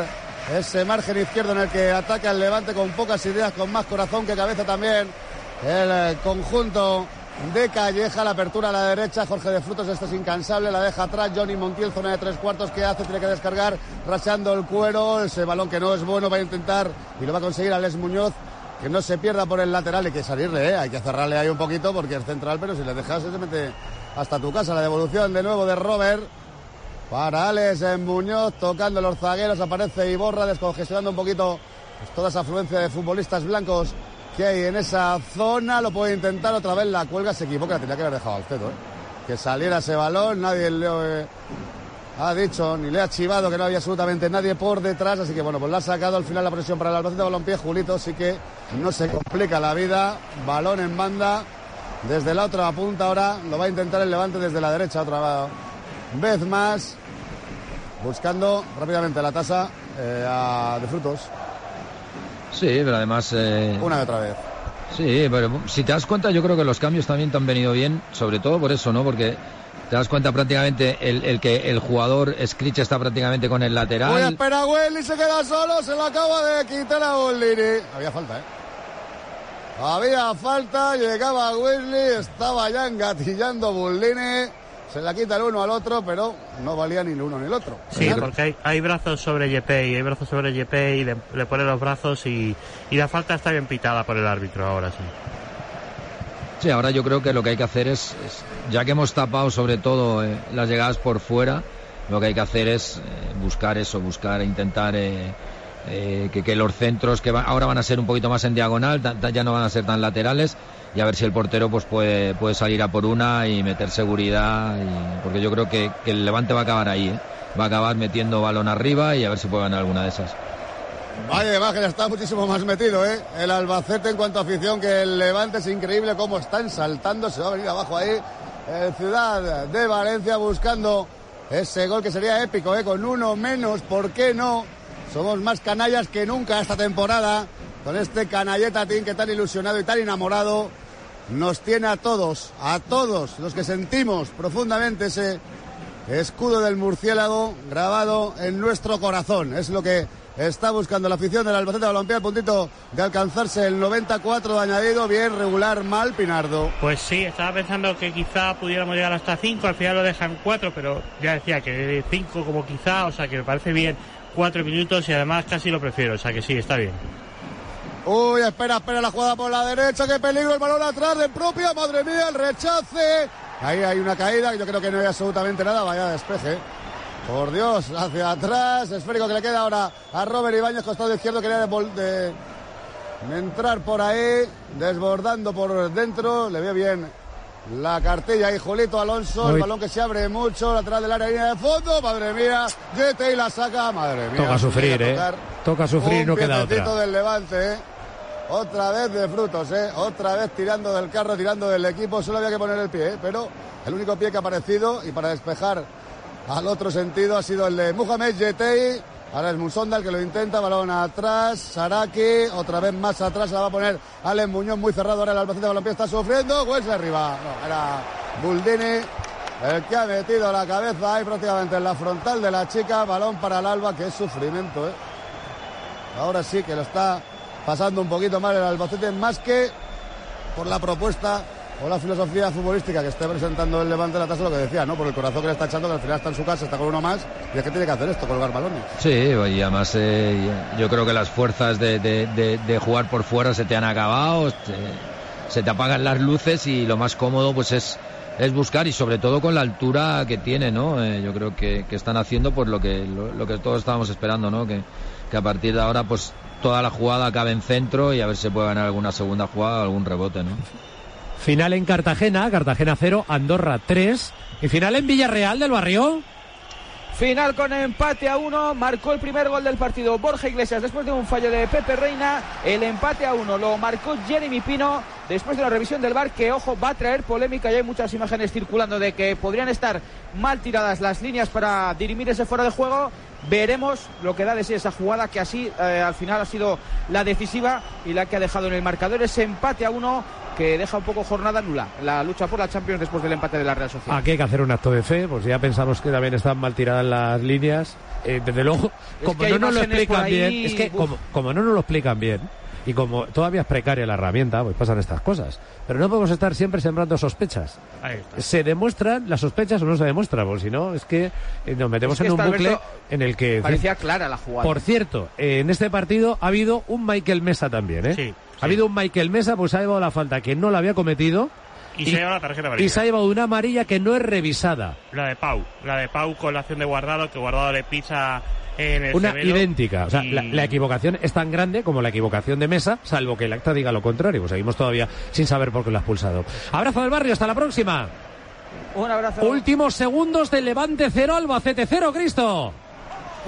A: ese margen izquierdo en el que ataca el Levante con pocas ideas, con más corazón que cabeza también. El eh, conjunto de Calleja, la apertura a la derecha, Jorge de Frutos, este es incansable, la deja atrás, Johnny Montiel, zona de tres cuartos, ¿qué hace? Tiene que descargar, raseando el cuero, ese balón que no es bueno, va a intentar y lo va a conseguir Alex Muñoz, que no se pierda por el lateral, hay que salirle, ¿eh? hay que cerrarle ahí un poquito porque es central, pero si le dejas se mete hasta tu casa, la devolución de nuevo de Robert. Para Alex Muñoz, tocando los zagueros, aparece Iborra, descongestionando un poquito pues, toda esa afluencia de futbolistas blancos que hay en esa zona. Lo puede intentar otra vez, la cuelga, se equivoca, tenía que haber dejado al cedo. ¿eh? Que saliera ese balón, nadie le eh, ha dicho ni le ha chivado que no había absolutamente nadie por detrás. Así que bueno, pues la ha sacado al final la presión para el Albacete Balompié. Julito, sí que no se complica la vida. Balón en banda desde la otra punta ahora. Lo va a intentar el levante desde la derecha otra vez más. Buscando rápidamente la tasa eh, de frutos.
B: Sí, pero además... Eh...
A: Una y otra vez.
B: Sí, pero si te das cuenta, yo creo que los cambios también te han venido bien, sobre todo por eso, ¿no? Porque te das cuenta prácticamente el, el que el jugador Scritch está prácticamente con el lateral.
A: Voy a esperar a Welly, se queda solo, se lo acaba de quitar a Bollini. Había falta, ¿eh? Había falta, llegaba Wesley, estaba ya engatillando Bullini. Se la quita el uno al otro, pero no valía ni el uno ni el otro.
E: Sí, porque hay, hay brazos sobre Yepey, hay brazos sobre Yepey y le, le, pone los brazos y, y, la falta está bien pitada por el árbitro ahora sí.
B: Sí, ahora yo creo que lo que hay que hacer es, es ya que hemos tapado sobre todo eh, las llegadas por fuera, lo que hay que hacer es eh, buscar eso, buscar, intentar eh, eh, que, los centros que ahora van a ser un poquito más en diagonal, ya no van a ser tan laterales y a ver si el portero pues puede, puede salir a por una y meter seguridad porque yo creo que, que, el Levante va a acabar ahí, ¿eh? va a acabar metiendo balón arriba y a ver si puede ganar alguna de esas.
A: Vaya imagen, está muchísimo más metido, ¿eh? El Albacete en cuanto a afición que el Levante es increíble cómo están saltando, se va a venir abajo ahí. El Ciudad de Valencia buscando ese gol que sería épico. Con uno menos, ¿por qué no? Somos más canallas que nunca esta temporada. Con este canalleta team que tan ilusionado y tan enamorado nos tiene a todos, a todos los que sentimos profundamente ese escudo del murciélago grabado en nuestro corazón. Es lo que está buscando la afición del Albacete Balompié al puntito de alcanzarse el 94 de añadido, bien, regular, mal, Pinardo.
E: Pues sí, estaba pensando que quizá pudiéramos llegar hasta 5, al final lo dejan 4, pero ya decía que 5 como quizá, o sea que me parece bien cuatro minutos y además casi lo prefiero, o sea que sí, está bien.
A: Uy, espera, espera la jugada por la derecha, qué peligro, el balón atrás de propia, madre mía, el rechace. Ahí hay una caída, yo creo que no hay absolutamente nada, vaya despeje. Por Dios, hacia atrás, esférico que le queda ahora a Robert Ibáñez, costado izquierdo, quería de, de, entrar por ahí, desbordando por dentro, le veo bien la cartilla y Julito Alonso, el balón que se abre mucho, lateral del área línea de fondo, madre mía, Yete y la saca, madre mía.
C: Toca sufrir, eh. Toca sufrir, no queda otra.
A: del Levante, eh. Otra vez de frutos, eh. Otra vez tirando del carro, tirando del equipo, solo había que poner el pie, eh. Pero el único pie que ha aparecido y para despejar al otro sentido ha sido el de Mohamed Yetei. Ahora es Musonda el que lo intenta, balón atrás, Saraki, otra vez más atrás, la va a poner Alex Muñoz muy cerrado, ahora el Albacete Balompié está sufriendo, pues arriba, era Buldini el que ha metido la cabeza ahí prácticamente en la frontal de la chica, balón para el Alba, que es sufrimiento, ¿eh? Ahora sí que lo está pasando un poquito mal el Albacete, más que por la propuesta o la filosofía futbolística que esté presentando el Levante la tasa lo que decía, ¿no? Por el corazón que le está echando, que al final está en su casa, está con uno más, y es que tiene que hacer esto, colgar balones.
B: Sí, y además eh, yo creo que las fuerzas de, de, de, de, jugar por fuera se te han acabado, se te apagan las luces y lo más cómodo pues es es buscar y sobre todo con la altura que tiene, ¿no? Eh, yo creo que, están haciendo pues lo que lo, lo, que todos estábamos esperando, ¿no? Que, que a partir de ahora pues toda la jugada acabe en centro y a ver si puede ganar alguna segunda jugada algún rebote, ¿no?
C: Final en Cartagena, Cartagena 0, Andorra 3. Y final en Villarreal del Barrio.
D: Final con empate a uno, marcó el primer gol del partido Borja Iglesias después de un fallo de Pepe Reina. El empate a uno lo marcó Jeremy Pino después de la revisión del bar que, ojo, va a traer polémica y hay muchas imágenes circulando de que podrían estar mal tiradas las líneas para dirimir ese fuera de juego. Veremos lo que da de sí esa jugada que así eh, al final ha sido la decisiva y la que ha dejado en el marcador ese empate a uno que deja un poco jornada nula la lucha por la Champions después del empate de la Real Sociedad.
C: Aquí hay que hacer un acto de fe, pues ya pensamos que también están mal tiradas las líneas. Eh, desde luego, *laughs* como no nos lo explican bien, es que como, como no nos lo explican bien, y como todavía es precaria la herramienta, pues pasan estas cosas. Pero no podemos estar siempre sembrando sospechas. Se demuestran las sospechas o no se demuestran, porque si no, es que eh, nos metemos en un bucle en el que...
D: Parecía clara la jugada.
C: Por cierto, en este partido ha habido un Michael Mesa también, ¿eh?
E: Sí.
C: Ha habido un Michael Mesa, pues ha llevado la falta que no la había cometido.
E: Y, se ha llevado la tarjeta amarilla.
C: Y se ha llevado una amarilla que no es revisada.
E: La de Pau. La de Pau con la acción de Guardado, que Guardado le pisa en el
C: Una idéntica. O sea,
E: y-
C: la, la equivocación es tan grande como la equivocación de Mesa, salvo que el acta diga lo contrario. Pues seguimos todavía sin saber por qué lo ha expulsado. Abrazo del barrio, hasta la próxima.
D: Un abrazo.
C: Últimos segundos de Levante 0, Albacete 0, Cristo.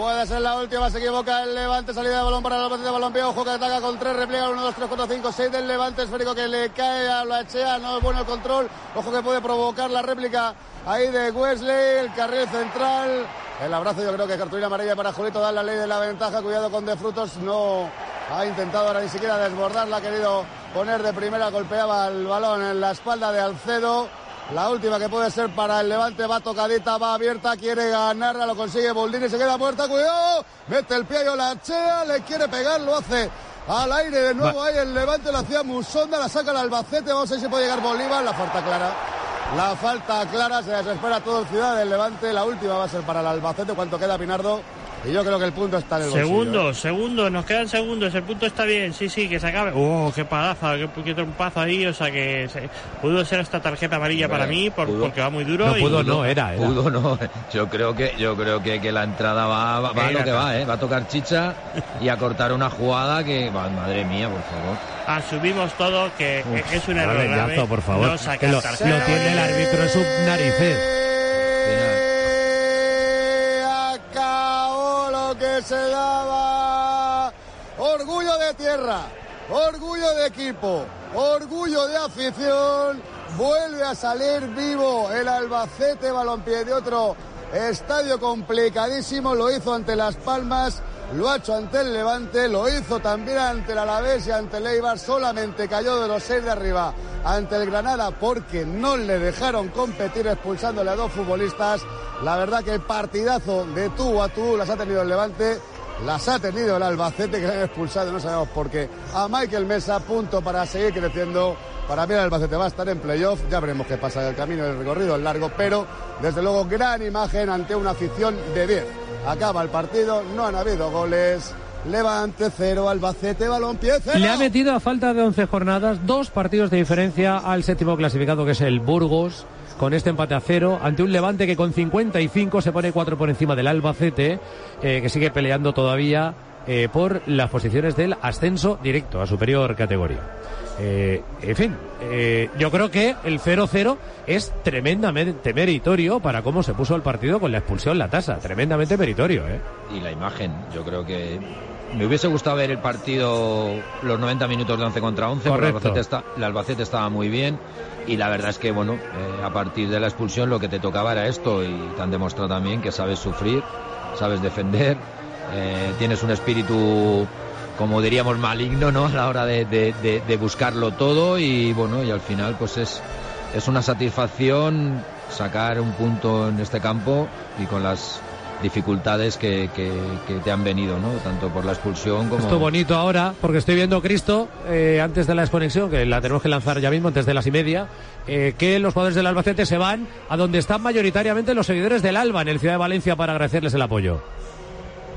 A: Puede ser la última, se equivoca. El Levante, salida de balón para el Albacete de balompié, ojo que ataca con tres, repliega 1, 2, 3, 4, 5, 6 del Levante, esférico que le cae a la Echea, no es bueno el control, ojo que puede provocar la réplica ahí de Wesley, el carril central, el abrazo yo creo que cartulina amarilla para Julito, da la ley de la ventaja, cuidado con De Frutos, no ha intentado ahora ni siquiera desbordarla, ha querido poner de primera, golpeaba el balón en la espalda de Alcedo, la última que puede ser para el Levante va tocadita, va abierta, quiere ganarla, lo consigue Boldini, se queda muerta, cuidado, mete el pie a la chea, le quiere pegar, lo hace al aire de nuevo ahí el Levante, lo hacía Musonda, la saca el Albacete, vamos a ver si puede llegar Bolívar, la falta clara. La falta clara, se desespera todo el ciudad del Levante, la última va a ser para el Albacete, ¿cuánto queda Pinardo? Y yo creo que el punto está en el bolsillo, ¿eh?
E: Segundos, segundos, nos quedan segundos, el punto está bien, sí, sí, que se acabe. ¡Oh, qué palaza, qué, qué trompazo ahí! O sea que se- pudo ser esta tarjeta amarilla para mí por- porque va muy duro.
C: No
E: y-
C: pudo, no, era, era.
B: Pudo no. Yo creo que yo creo que, que la entrada va, va, va a lo que va, ¿eh? Va a tocar chicha y a cortar una jugada que, va, madre mía, por favor.
E: Asumimos todo que
C: Uf,
E: es un error grave.
C: por favor.
E: No
C: Que lo, lo tiene el árbitro en sus narices.
A: Se daba. Orgullo de tierra, orgullo de equipo, orgullo de afición. Vuelve a salir vivo el Albacete Balompié de otro estadio complicadísimo. Lo hizo ante Las Palmas, lo ha hecho ante el Levante, lo hizo también ante el Alavés y ante el. Solamente cayó de los seis de arriba ante el Granada porque no le dejaron competir expulsándole a dos futbolistas. La verdad que el partidazo de tú a tú las ha tenido el Levante, las ha tenido el Albacete que le han expulsado, no sabemos por qué. A Michael Mesa, punto para seguir creciendo. Para mí el Albacete va a estar en playoff, ya veremos qué pasa el camino del recorrido es largo, pero desde luego gran imagen ante una afición de 10. Acaba el partido, no han habido goles. Levante cero, Albacete, balompié cero.
C: Le ha metido a falta de 11 jornadas dos partidos de diferencia al séptimo clasificado que es el Burgos con este empate a cero ante un Levante que con 55 se pone cuatro por encima del Albacete eh, que sigue peleando todavía eh, por las posiciones del ascenso directo a superior categoría. Eh, en fin, eh, yo creo que el 0-0 es tremendamente meritorio para cómo se puso el partido con la expulsión, la tasa. Tremendamente meritorio, ¿eh?
B: Y la imagen, yo creo que me hubiese gustado ver el partido los 90 minutos de 11 contra 11, porque el
C: Correcto.
B: Albacete, está, el Albacete estaba muy bien y la verdad es que, bueno, eh, a partir de la expulsión lo que te tocaba era esto y te han demostrado también que sabes sufrir, sabes defender, eh, tienes un espíritu, como diríamos, maligno, ¿no? A la hora de, de- buscarlo todo y, bueno, y al final pues es, es una satisfacción sacar un punto en este campo y con las dificultades que, que- que te han venido, ¿no? Tanto por la expulsión como...
C: Esto bonito ahora, porque estoy viendo, Cristo, eh, antes de la desconexión, que la tenemos que lanzar ya mismo, antes de las y media, eh, que los jugadores del Albacete se van a donde están mayoritariamente los seguidores del Alba, en el Ciudad de Valencia, para agradecerles el apoyo.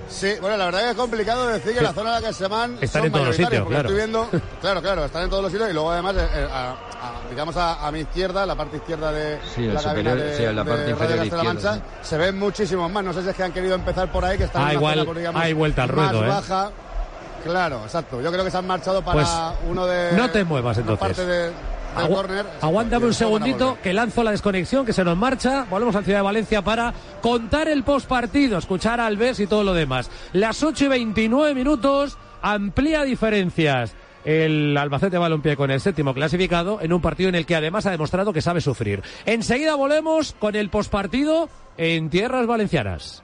A: Sí, bueno, la verdad que es complicado decir que la zona en la que se van
C: Están
A: son
C: en todos los sitios,
A: porque
C: claro.
A: Estoy viendo, *laughs* claro, claro, están en todos los sitios y luego además, eh, eh, a- a- digamos a, a mi izquierda, la parte izquierda de
B: Sí,
A: la cabina
B: superior,
A: de,
B: sí, la
A: de
B: parte
A: Radio
B: inferior
A: Castilla-La
B: izquierda,
A: Mancha, se ven muchísimos más. No sé si es que han querido empezar por ahí, que están
C: Ah,
A: en una
C: igual
A: zona, digamos,
C: hay vuelta al
A: más
C: ruedo, ¿eh?
A: baja. Claro, exacto. Yo creo que se han marchado para
C: Pues,
A: uno de.
C: no te muevas, entonces.
A: parte de, del córner. Exacto,
C: aguántame un segundito que lanzo la desconexión, que se nos marcha. Volvemos a Ciudad de Valencia para contar el postpartido, escuchar a Alves y todo lo demás. Las 8 y 29 minutos, amplía diferencias. El Albacete Balompié con el séptimo clasificado en un partido en el que además ha demostrado que sabe sufrir. Enseguida volvemos con el postpartido en tierras valencianas.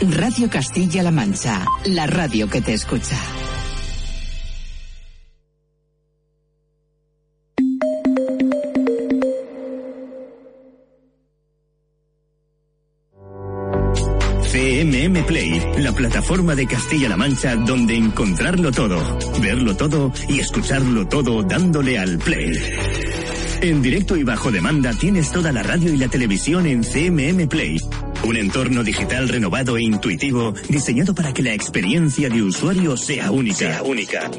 I: Radio Castilla-La Mancha, la radio que te escucha.
J: CMM Play, la plataforma de Castilla-La Mancha donde encontrarlo todo, verlo todo y escucharlo todo dándole al play. En directo y bajo demanda tienes toda la radio y la televisión en CMM Play. Un entorno digital renovado e intuitivo diseñado para que la experiencia de usuario sea única. Sea única.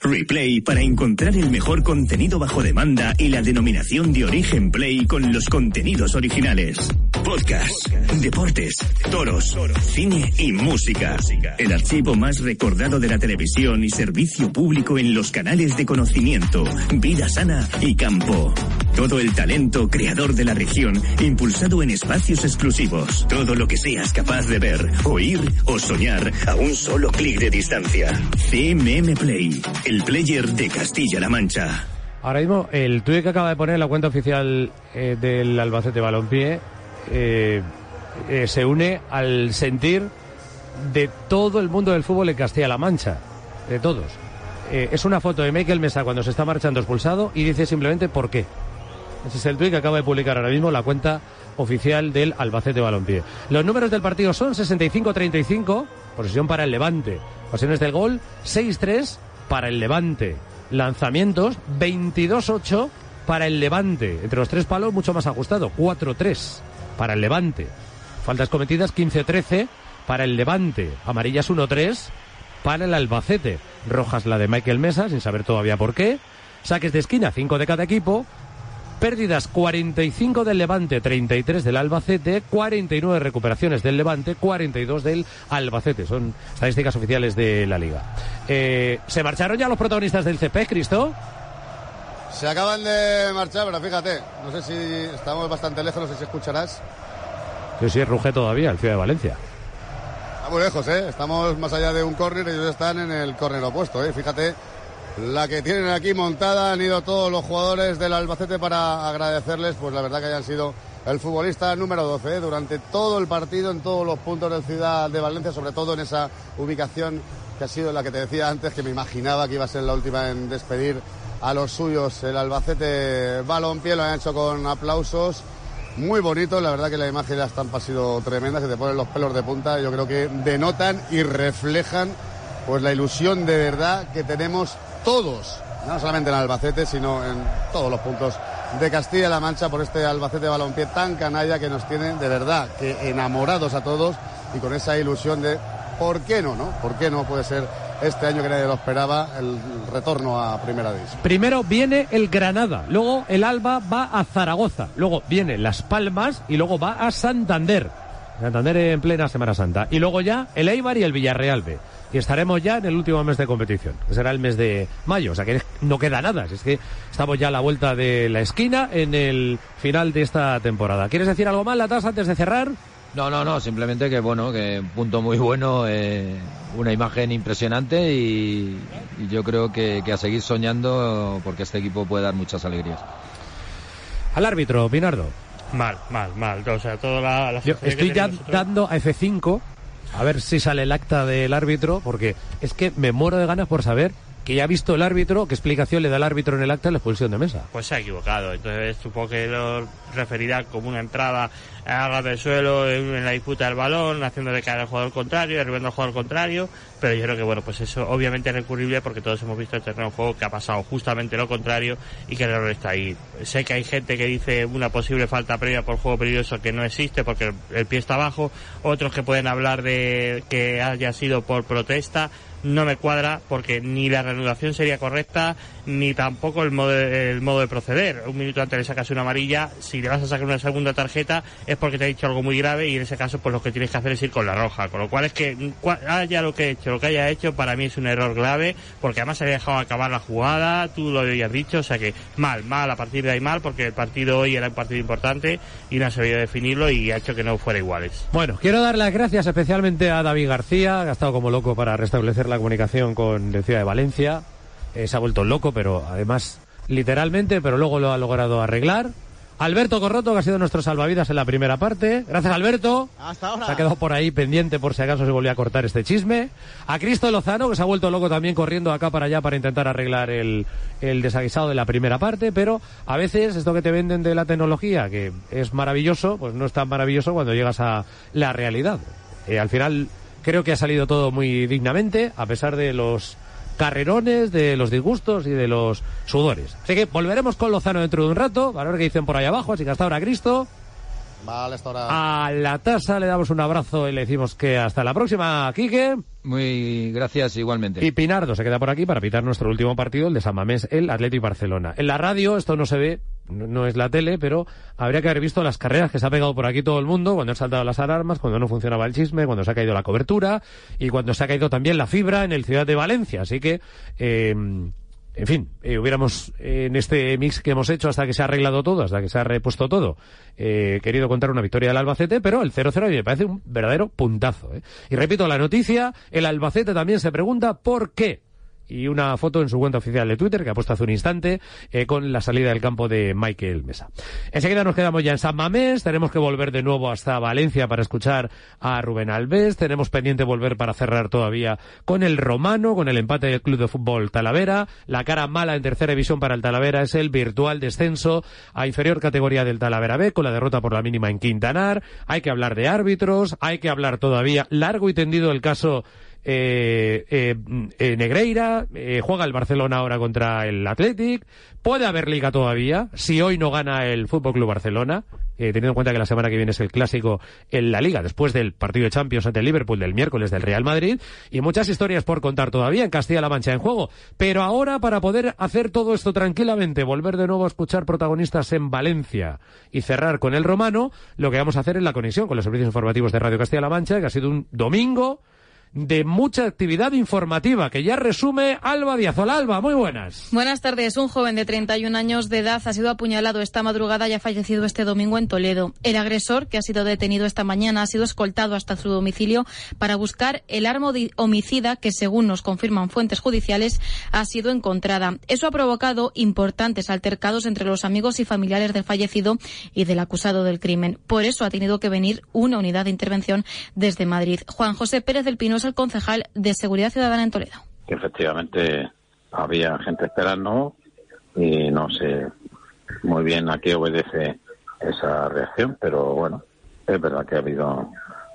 J: Replay para encontrar el mejor contenido bajo demanda y la denominación de origen Play con los contenidos originales. Podcast, deportes, toros, cine y música. El archivo más recordado de la televisión y servicio público en los canales de conocimiento, vida sana y campo. Todo el talento creador de la región impulsado en espacios exclusivos. Todo lo que seas capaz de ver, oír o soñar a un solo clic de distancia. CMM Play, el player de Castilla-La Mancha.
C: Ahora mismo, el tuit que acaba de poner la cuenta oficial eh, del Albacete Balompié eh, eh, se une al sentir de todo el mundo del fútbol en Castilla-La Mancha. De todos. Es una foto de Michael Mesa cuando se está marchando expulsado y dice simplemente por qué. Ese es el tuit que acaba de publicar ahora mismo la cuenta oficial del Albacete Balompié. Los números del partido son 65-35, posesión para el Levante. Ocasiones del gol, 6-3 para el Levante. Lanzamientos, 22-8 para el Levante. Entre los tres palos, mucho más ajustado, 4-3 para el Levante. Faltas cometidas, 15-13 para el Levante. Amarillas, 1-3 para el Albacete. Rojas la de Michael Mesa, sin saber todavía por qué. Saques de esquina, 5 de cada equipo. Pérdidas 45 del Levante, 33 del Albacete, 49 recuperaciones del Levante, 42 del Albacete. Son estadísticas oficiales de la liga. Eh, ¿Se marcharon ya los protagonistas del CP, Cristo?
A: Se acaban de marchar, pero fíjate, no sé si estamos bastante lejos, no sé si escucharás.
C: Yo sí, ruge todavía, el Ciudad de Valencia.
A: Está muy lejos, ¿eh? Estamos más allá de un córner, ellos están en el córner opuesto, ¿eh? Fíjate la que tienen aquí montada, han ido todos los jugadores del Albacete para agradecerles, pues la verdad que hayan sido el futbolista número 12 ¿eh? durante todo el partido, en todos los puntos del Ciudad de Valencia, sobre todo en esa ubicación que ha sido la que te decía antes, que me imaginaba que iba a ser la última en despedir a los suyos. El Albacete Balompié lo han hecho con aplausos. Muy bonito, la verdad que la imagen de la estampa ha sido tremenda, se te ponen los pelos de punta, yo creo que denotan y reflejan pues la ilusión de verdad que tenemos todos, no solamente en Albacete, sino en todos los puntos de Castilla-La Mancha por este Albacete Balompié tan canalla que nos tiene de verdad que enamorados a todos y con esa ilusión de ¿por qué no, no? ¿Por qué no puede ser este año que nadie lo esperaba el retorno a Primera División?
C: Primero viene el Granada, luego el Alba va a Zaragoza, luego viene Las Palmas y luego va a Santander. Santander en plena Semana Santa. Y luego ya el Eibar y el Villarreal B. y estaremos ya en el último mes de competición, que será el mes de mayo. O sea que no queda nada. Es que estamos ya a la vuelta de la esquina en el final de esta temporada. ¿Quieres decir algo más, Latas, antes de cerrar?
B: No, no, no, simplemente que bueno, que un punto muy bueno, eh, una imagen impresionante y, y yo creo que, que, a seguir soñando porque este equipo puede dar muchas alegrías.
C: Al árbitro, Pinardo.
E: Mal, mal, mal. O sea, toda la, la
C: yo estoy ya nosotros... dando a F5 a ver si sale el acta del árbitro porque es que me muero de ganas por saber que ya ha visto el árbitro, qué explicación le da el árbitro en el acta de la expulsión de mesa.
E: Pues se ha equivocado, entonces supongo que lo referirá como una entrada a ras del suelo en la disputa del balón, haciéndole caer al jugador contrario, derribando al jugador contrario, pero yo creo que bueno, pues eso obviamente es recurrible porque todos hemos visto el terreno de juego que ha pasado justamente lo contrario y que el error está ahí. Sé que hay gente que dice una posible falta previa por juego peligroso que no existe porque el pie está abajo, otros que pueden hablar de que haya sido por protesta, no me cuadra porque ni la reanudación sería correcta ni tampoco el modo, el modo de proceder. Un minuto antes le sacas una amarilla, si le vas a sacar una segunda tarjeta es porque te ha dicho algo muy grave y en ese caso pues lo que tienes que hacer es ir con la roja. Con lo cual es que haya lo que he hecho, lo que haya hecho para mí es un error grave porque además se había dejado acabar la jugada, tú lo habías dicho, o sea que mal, mal, a partir de ahí mal porque el partido hoy era un partido importante y no ha sabido definirlo y ha hecho que no fuera iguales.
C: Bueno, quiero dar las gracias especialmente a David García, ha estado como loco para restablecer la comunicación con la ciudad de Valencia. Eh, se ha vuelto loco, pero además literalmente, pero luego lo ha logrado arreglar. Alberto Corroto, que ha sido nuestro salvavidas en la primera parte. Gracias, Alberto.
D: Hasta ahora.
C: Se ha quedado por ahí pendiente por si acaso se volvía a cortar este chisme. A Cristo Lozano, que se ha vuelto loco también corriendo acá para allá para intentar arreglar el, el desaguisado de la primera parte, pero a veces esto que te venden de la tecnología, que es maravilloso, pues no es tan maravilloso cuando llegas a la realidad. Eh, al final creo que ha salido todo muy dignamente, a pesar de los carrerones, de los disgustos y de los sudores. Así que volveremos con Lozano dentro de un rato, a ver qué dicen por ahí abajo, así que hasta ahora Cristo.
A: Vale, hasta ahora.
C: A la tasa le damos un abrazo y le decimos que hasta la próxima, Quique.
B: Muy gracias igualmente.
C: Y Pinardo se queda por aquí para pitar nuestro último partido, el de San Mamés, el Atlético Barcelona. En la radio esto no se ve, no, es la tele, pero habría que haber visto las carreras que se ha pegado por aquí todo el mundo, cuando han saltado las alarmas, cuando no funcionaba el chisme, cuando se ha caído la cobertura y cuando se ha caído también la fibra en el Ciudad de Valencia. Así que, eh, en fin, eh, hubiéramos eh, en este mix que hemos hecho hasta que se ha arreglado todo, hasta que se ha repuesto todo, eh, querido contar una victoria del Albacete, pero el 0-0 me parece un verdadero puntazo. Y repito la noticia, el Albacete también se pregunta por qué y una foto en su cuenta oficial de Twitter que ha puesto hace un instante eh, con la salida del campo de Michael Mesa. Enseguida nos quedamos ya en San Mamés, tenemos que volver de nuevo hasta Valencia para escuchar a Rubén Alves, tenemos pendiente volver para cerrar todavía con el Romano, con el empate del Club de Fútbol Talavera, la cara mala en tercera división para el Talavera es el virtual descenso a inferior categoría del Talavera B con la derrota por la mínima en Quintanar, hay que hablar de árbitros, hay que hablar todavía largo y tendido el caso Negreira, eh, juega el Barcelona ahora contra el Athletic, puede haber liga todavía, si hoy no gana el Fútbol Club Barcelona, teniendo en cuenta que la semana que viene es el clásico en la liga, después del partido de Champions ante el Liverpool del miércoles del Real Madrid, y muchas historias por contar todavía en Castilla-La Mancha en juego. Pero ahora, para poder hacer todo esto tranquilamente, volver de nuevo a escuchar protagonistas en Valencia y cerrar con el romano, lo que vamos a hacer es la conexión con los servicios informativos de Radio Castilla-La Mancha, que ha sido un domingo de mucha actividad informativa que ya resume Alba Díaz. Hola Alba, muy buenas.
K: Buenas tardes. Un joven de 31 años de edad ha sido apuñalado esta madrugada y ha fallecido este domingo en Toledo. El agresor, que ha sido detenido esta mañana, ha sido escoltado hasta su domicilio para buscar el arma homicida que, según nos confirman fuentes judiciales, ha sido encontrada. Eso ha provocado importantes altercados entre los amigos y familiares del fallecido y del acusado del crimen. Por eso ha tenido que venir una unidad de intervención desde Madrid. Juan José Pérez del Pino es el concejal de Seguridad Ciudadana en Toledo.
L: Efectivamente había gente esperando y no sé muy bien a qué obedece esa reacción, pero bueno, es verdad que ha habido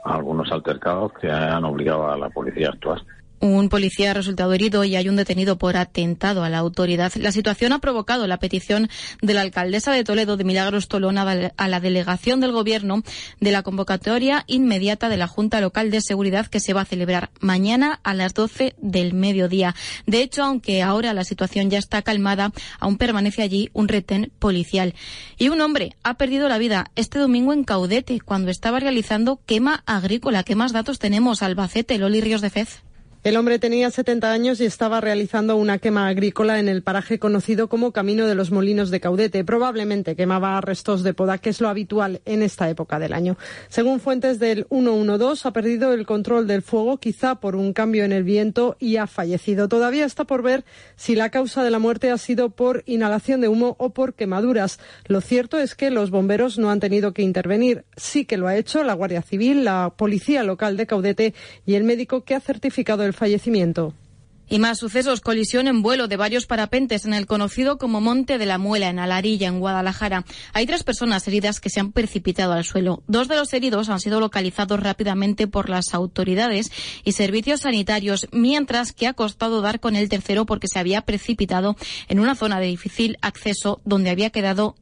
L: algunos altercados que han obligado a la policía a actuar.
K: Un policía ha resultado herido y hay un detenido por atentado a la autoridad. La situación ha provocado la petición de la alcaldesa de Toledo, de Milagros Tolón, a la delegación del Gobierno de la convocatoria inmediata de la Junta Local de Seguridad que se va a celebrar mañana a las 12 del mediodía. De hecho, aunque ahora la situación ya está calmada, aún permanece allí un retén policial. Y un hombre ha perdido la vida este domingo en Caudete cuando estaba realizando quema agrícola. ¿Qué más datos tenemos? Albacete, Loli Ríos de Fez.
M: El hombre tenía 70 años y estaba realizando una quema agrícola en el paraje conocido como Camino de los Molinos de Caudete. Probablemente quemaba restos de poda, que es lo habitual en esta época del año. Según fuentes del 112, ha perdido el control del fuego, quizá por un cambio en el viento, y ha fallecido. Todavía está por ver si la causa de la muerte ha sido por inhalación de humo o por quemaduras. Lo cierto es que los bomberos no han tenido que intervenir. Sí que lo ha hecho la Guardia Civil, la Policía Local de Caudete y el médico que ha certificado el fallecimiento.
K: Y más sucesos, colisión en vuelo de varios parapentes en el conocido como Monte de la Muela, en Alarilla, en Guadalajara. Hay tres personas heridas que se han precipitado al suelo. Dos de los heridos han sido localizados rápidamente por las autoridades y servicios sanitarios, mientras que ha costado dar con el tercero porque se había precipitado en una zona de difícil acceso donde había quedado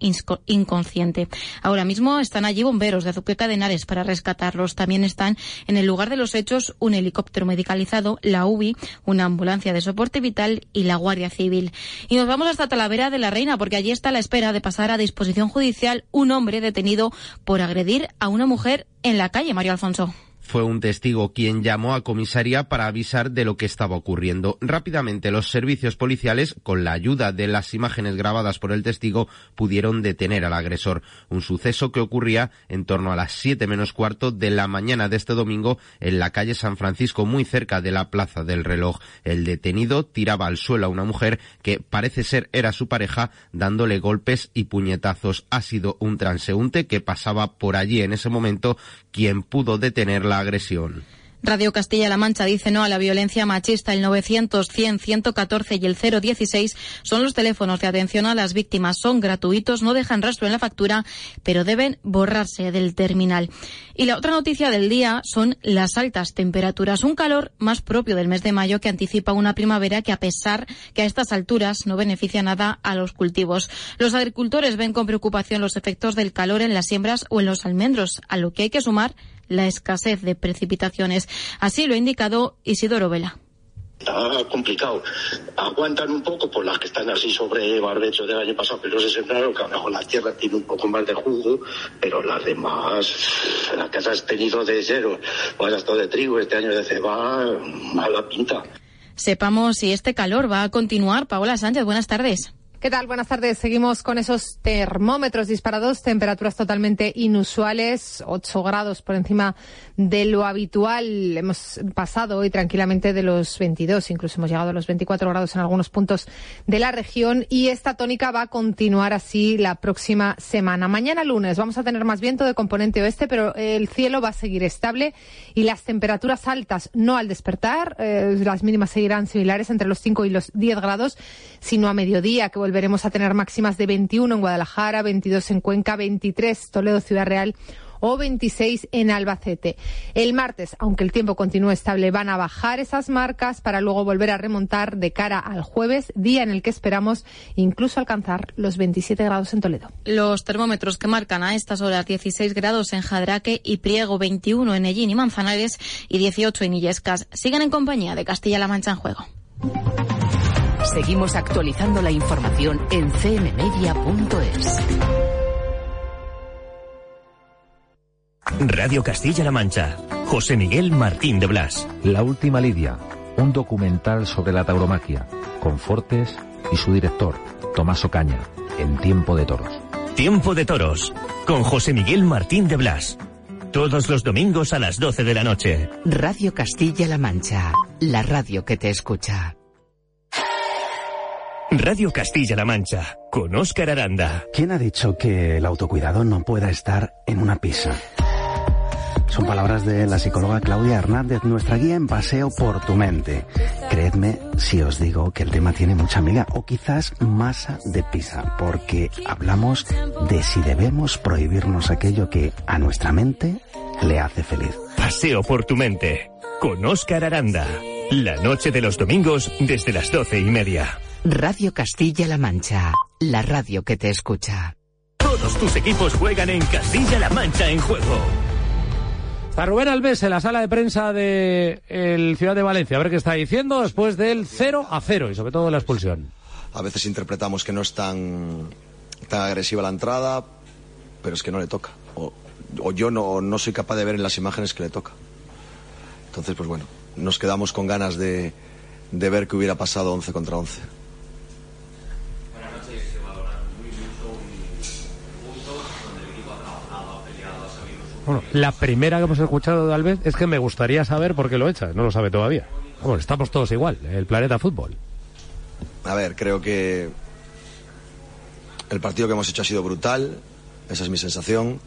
K: inconsciente. Ahora mismo están allí bomberos de Azuqueca de para rescatarlos. También están en el lugar de los hechos un helicóptero medicalizado, la UBI, una ambulancia de soporte vital y la Guardia Civil. Y nos vamos hasta Talavera de la Reina, porque allí está la espera de pasar a disposición judicial un hombre detenido por agredir a una mujer en la calle, Mario Alfonso.
N: Fue un testigo quien llamó a comisaría para avisar de lo que estaba ocurriendo. Rápidamente los servicios policiales, con la ayuda de las imágenes grabadas por el testigo, pudieron detener al agresor. Un suceso que ocurría en torno a las siete menos cuarto de la mañana de este domingo en la calle San Francisco, muy cerca de la Plaza del Reloj. El detenido tiraba al suelo a una mujer que parece ser era su pareja, dándole golpes y puñetazos. Ha sido un transeúnte que pasaba por allí en ese momento quien pudo detenerla agresión.
K: Radio Castilla-La Mancha dice no a la violencia machista. El 900, 100, 114 y el 016 son los teléfonos de atención a las víctimas. Son gratuitos, no dejan rastro en la factura, pero deben borrarse del terminal. Y la otra noticia del día son las altas temperaturas. Un calor más propio del mes de mayo que anticipa una primavera que a pesar que a estas alturas no beneficia nada a los cultivos. Los agricultores ven con preocupación los efectos del calor en las siembras o en los almendros, a lo que hay que sumar la escasez de precipitaciones. Así lo ha indicado Isidoro Vela.
O: Está complicado. Aguantan un poco por las que están así sobre barbecho del año pasado, pero se sembraron, que a lo mejor la tierra tiene un poco más de jugo, pero las demás, las que has tenido de cero, o has de trigo, este año de ceba, mala pinta.
K: Sepamos si este calor va a continuar. Paola Sánchez, buenas tardes.
P: ¿Qué tal? Buenas tardes. Seguimos con esos termómetros disparados, temperaturas totalmente inusuales, 8 grados por encima de lo habitual. Hemos pasado hoy tranquilamente de los 22, incluso hemos llegado a los 24 grados en algunos puntos de la región y esta tónica va a continuar así la próxima semana. Mañana lunes vamos a tener más viento de componente oeste, pero el cielo va a seguir estable y las temperaturas altas no al despertar, eh, las mínimas seguirán similares entre los 5 y los 10 grados, sino a mediodía que vuelve volveremos a tener máximas de 21 en Guadalajara, 22 en Cuenca, 23 Toledo Ciudad Real o 26 en Albacete. El martes, aunque el tiempo continúe estable, van a bajar esas marcas para luego volver a remontar de cara al jueves, día en el que esperamos incluso alcanzar los 27 grados en Toledo.
K: Los termómetros que marcan a estas horas 16 grados en Jadraque y Priego, 21 en Ellín y Manzanares y 18 en Illescas siguen en compañía de Castilla-La Mancha en juego.
I: Seguimos actualizando la información en cmmedia.es.
J: Radio Castilla-La Mancha. José Miguel Martín de Blas.
Q: La última Lidia. Un documental sobre la tauromaquia. Con Fortes y su director, Tomás Ocaña. En Tiempo de Toros.
J: Tiempo de Toros. Con José Miguel Martín de Blas. Todos los domingos a las 12 de la noche.
I: Radio Castilla-La Mancha. La radio que te escucha.
J: Radio Castilla-La Mancha, con Óscar Aranda.
R: ¿Quién ha dicho que el autocuidado no pueda estar en una pizza? Son palabras de la psicóloga Claudia Hernández, nuestra guía en paseo por tu mente. Creedme si os digo que el tema tiene mucha amiga o quizás masa de pizza, porque hablamos de si debemos prohibirnos aquello que a nuestra mente le hace feliz.
J: Paseo por tu mente, con Óscar Aranda. La noche de los domingos desde las doce y media.
I: Radio Castilla-La Mancha, la radio que te escucha.
J: Todos tus equipos juegan en Castilla-La Mancha en juego.
C: Está Rubén Alves en la sala de prensa de el Ciudad de Valencia. A ver qué está diciendo después del 0 a 0 y sobre todo la expulsión.
S: A veces interpretamos que no es tan, tan agresiva la entrada, pero es que no le toca. O, o yo no, no soy capaz de ver en las imágenes que le toca. Entonces, pues bueno, nos quedamos con ganas de, de ver que hubiera pasado 11 contra 11.
C: Bueno, la primera que hemos escuchado de Alves es que me gustaría saber por qué lo echas. No lo sabe todavía. Vamos, estamos todos igual. El planeta fútbol.
S: A ver, creo que el partido que hemos hecho ha sido brutal. Esa es mi sensación.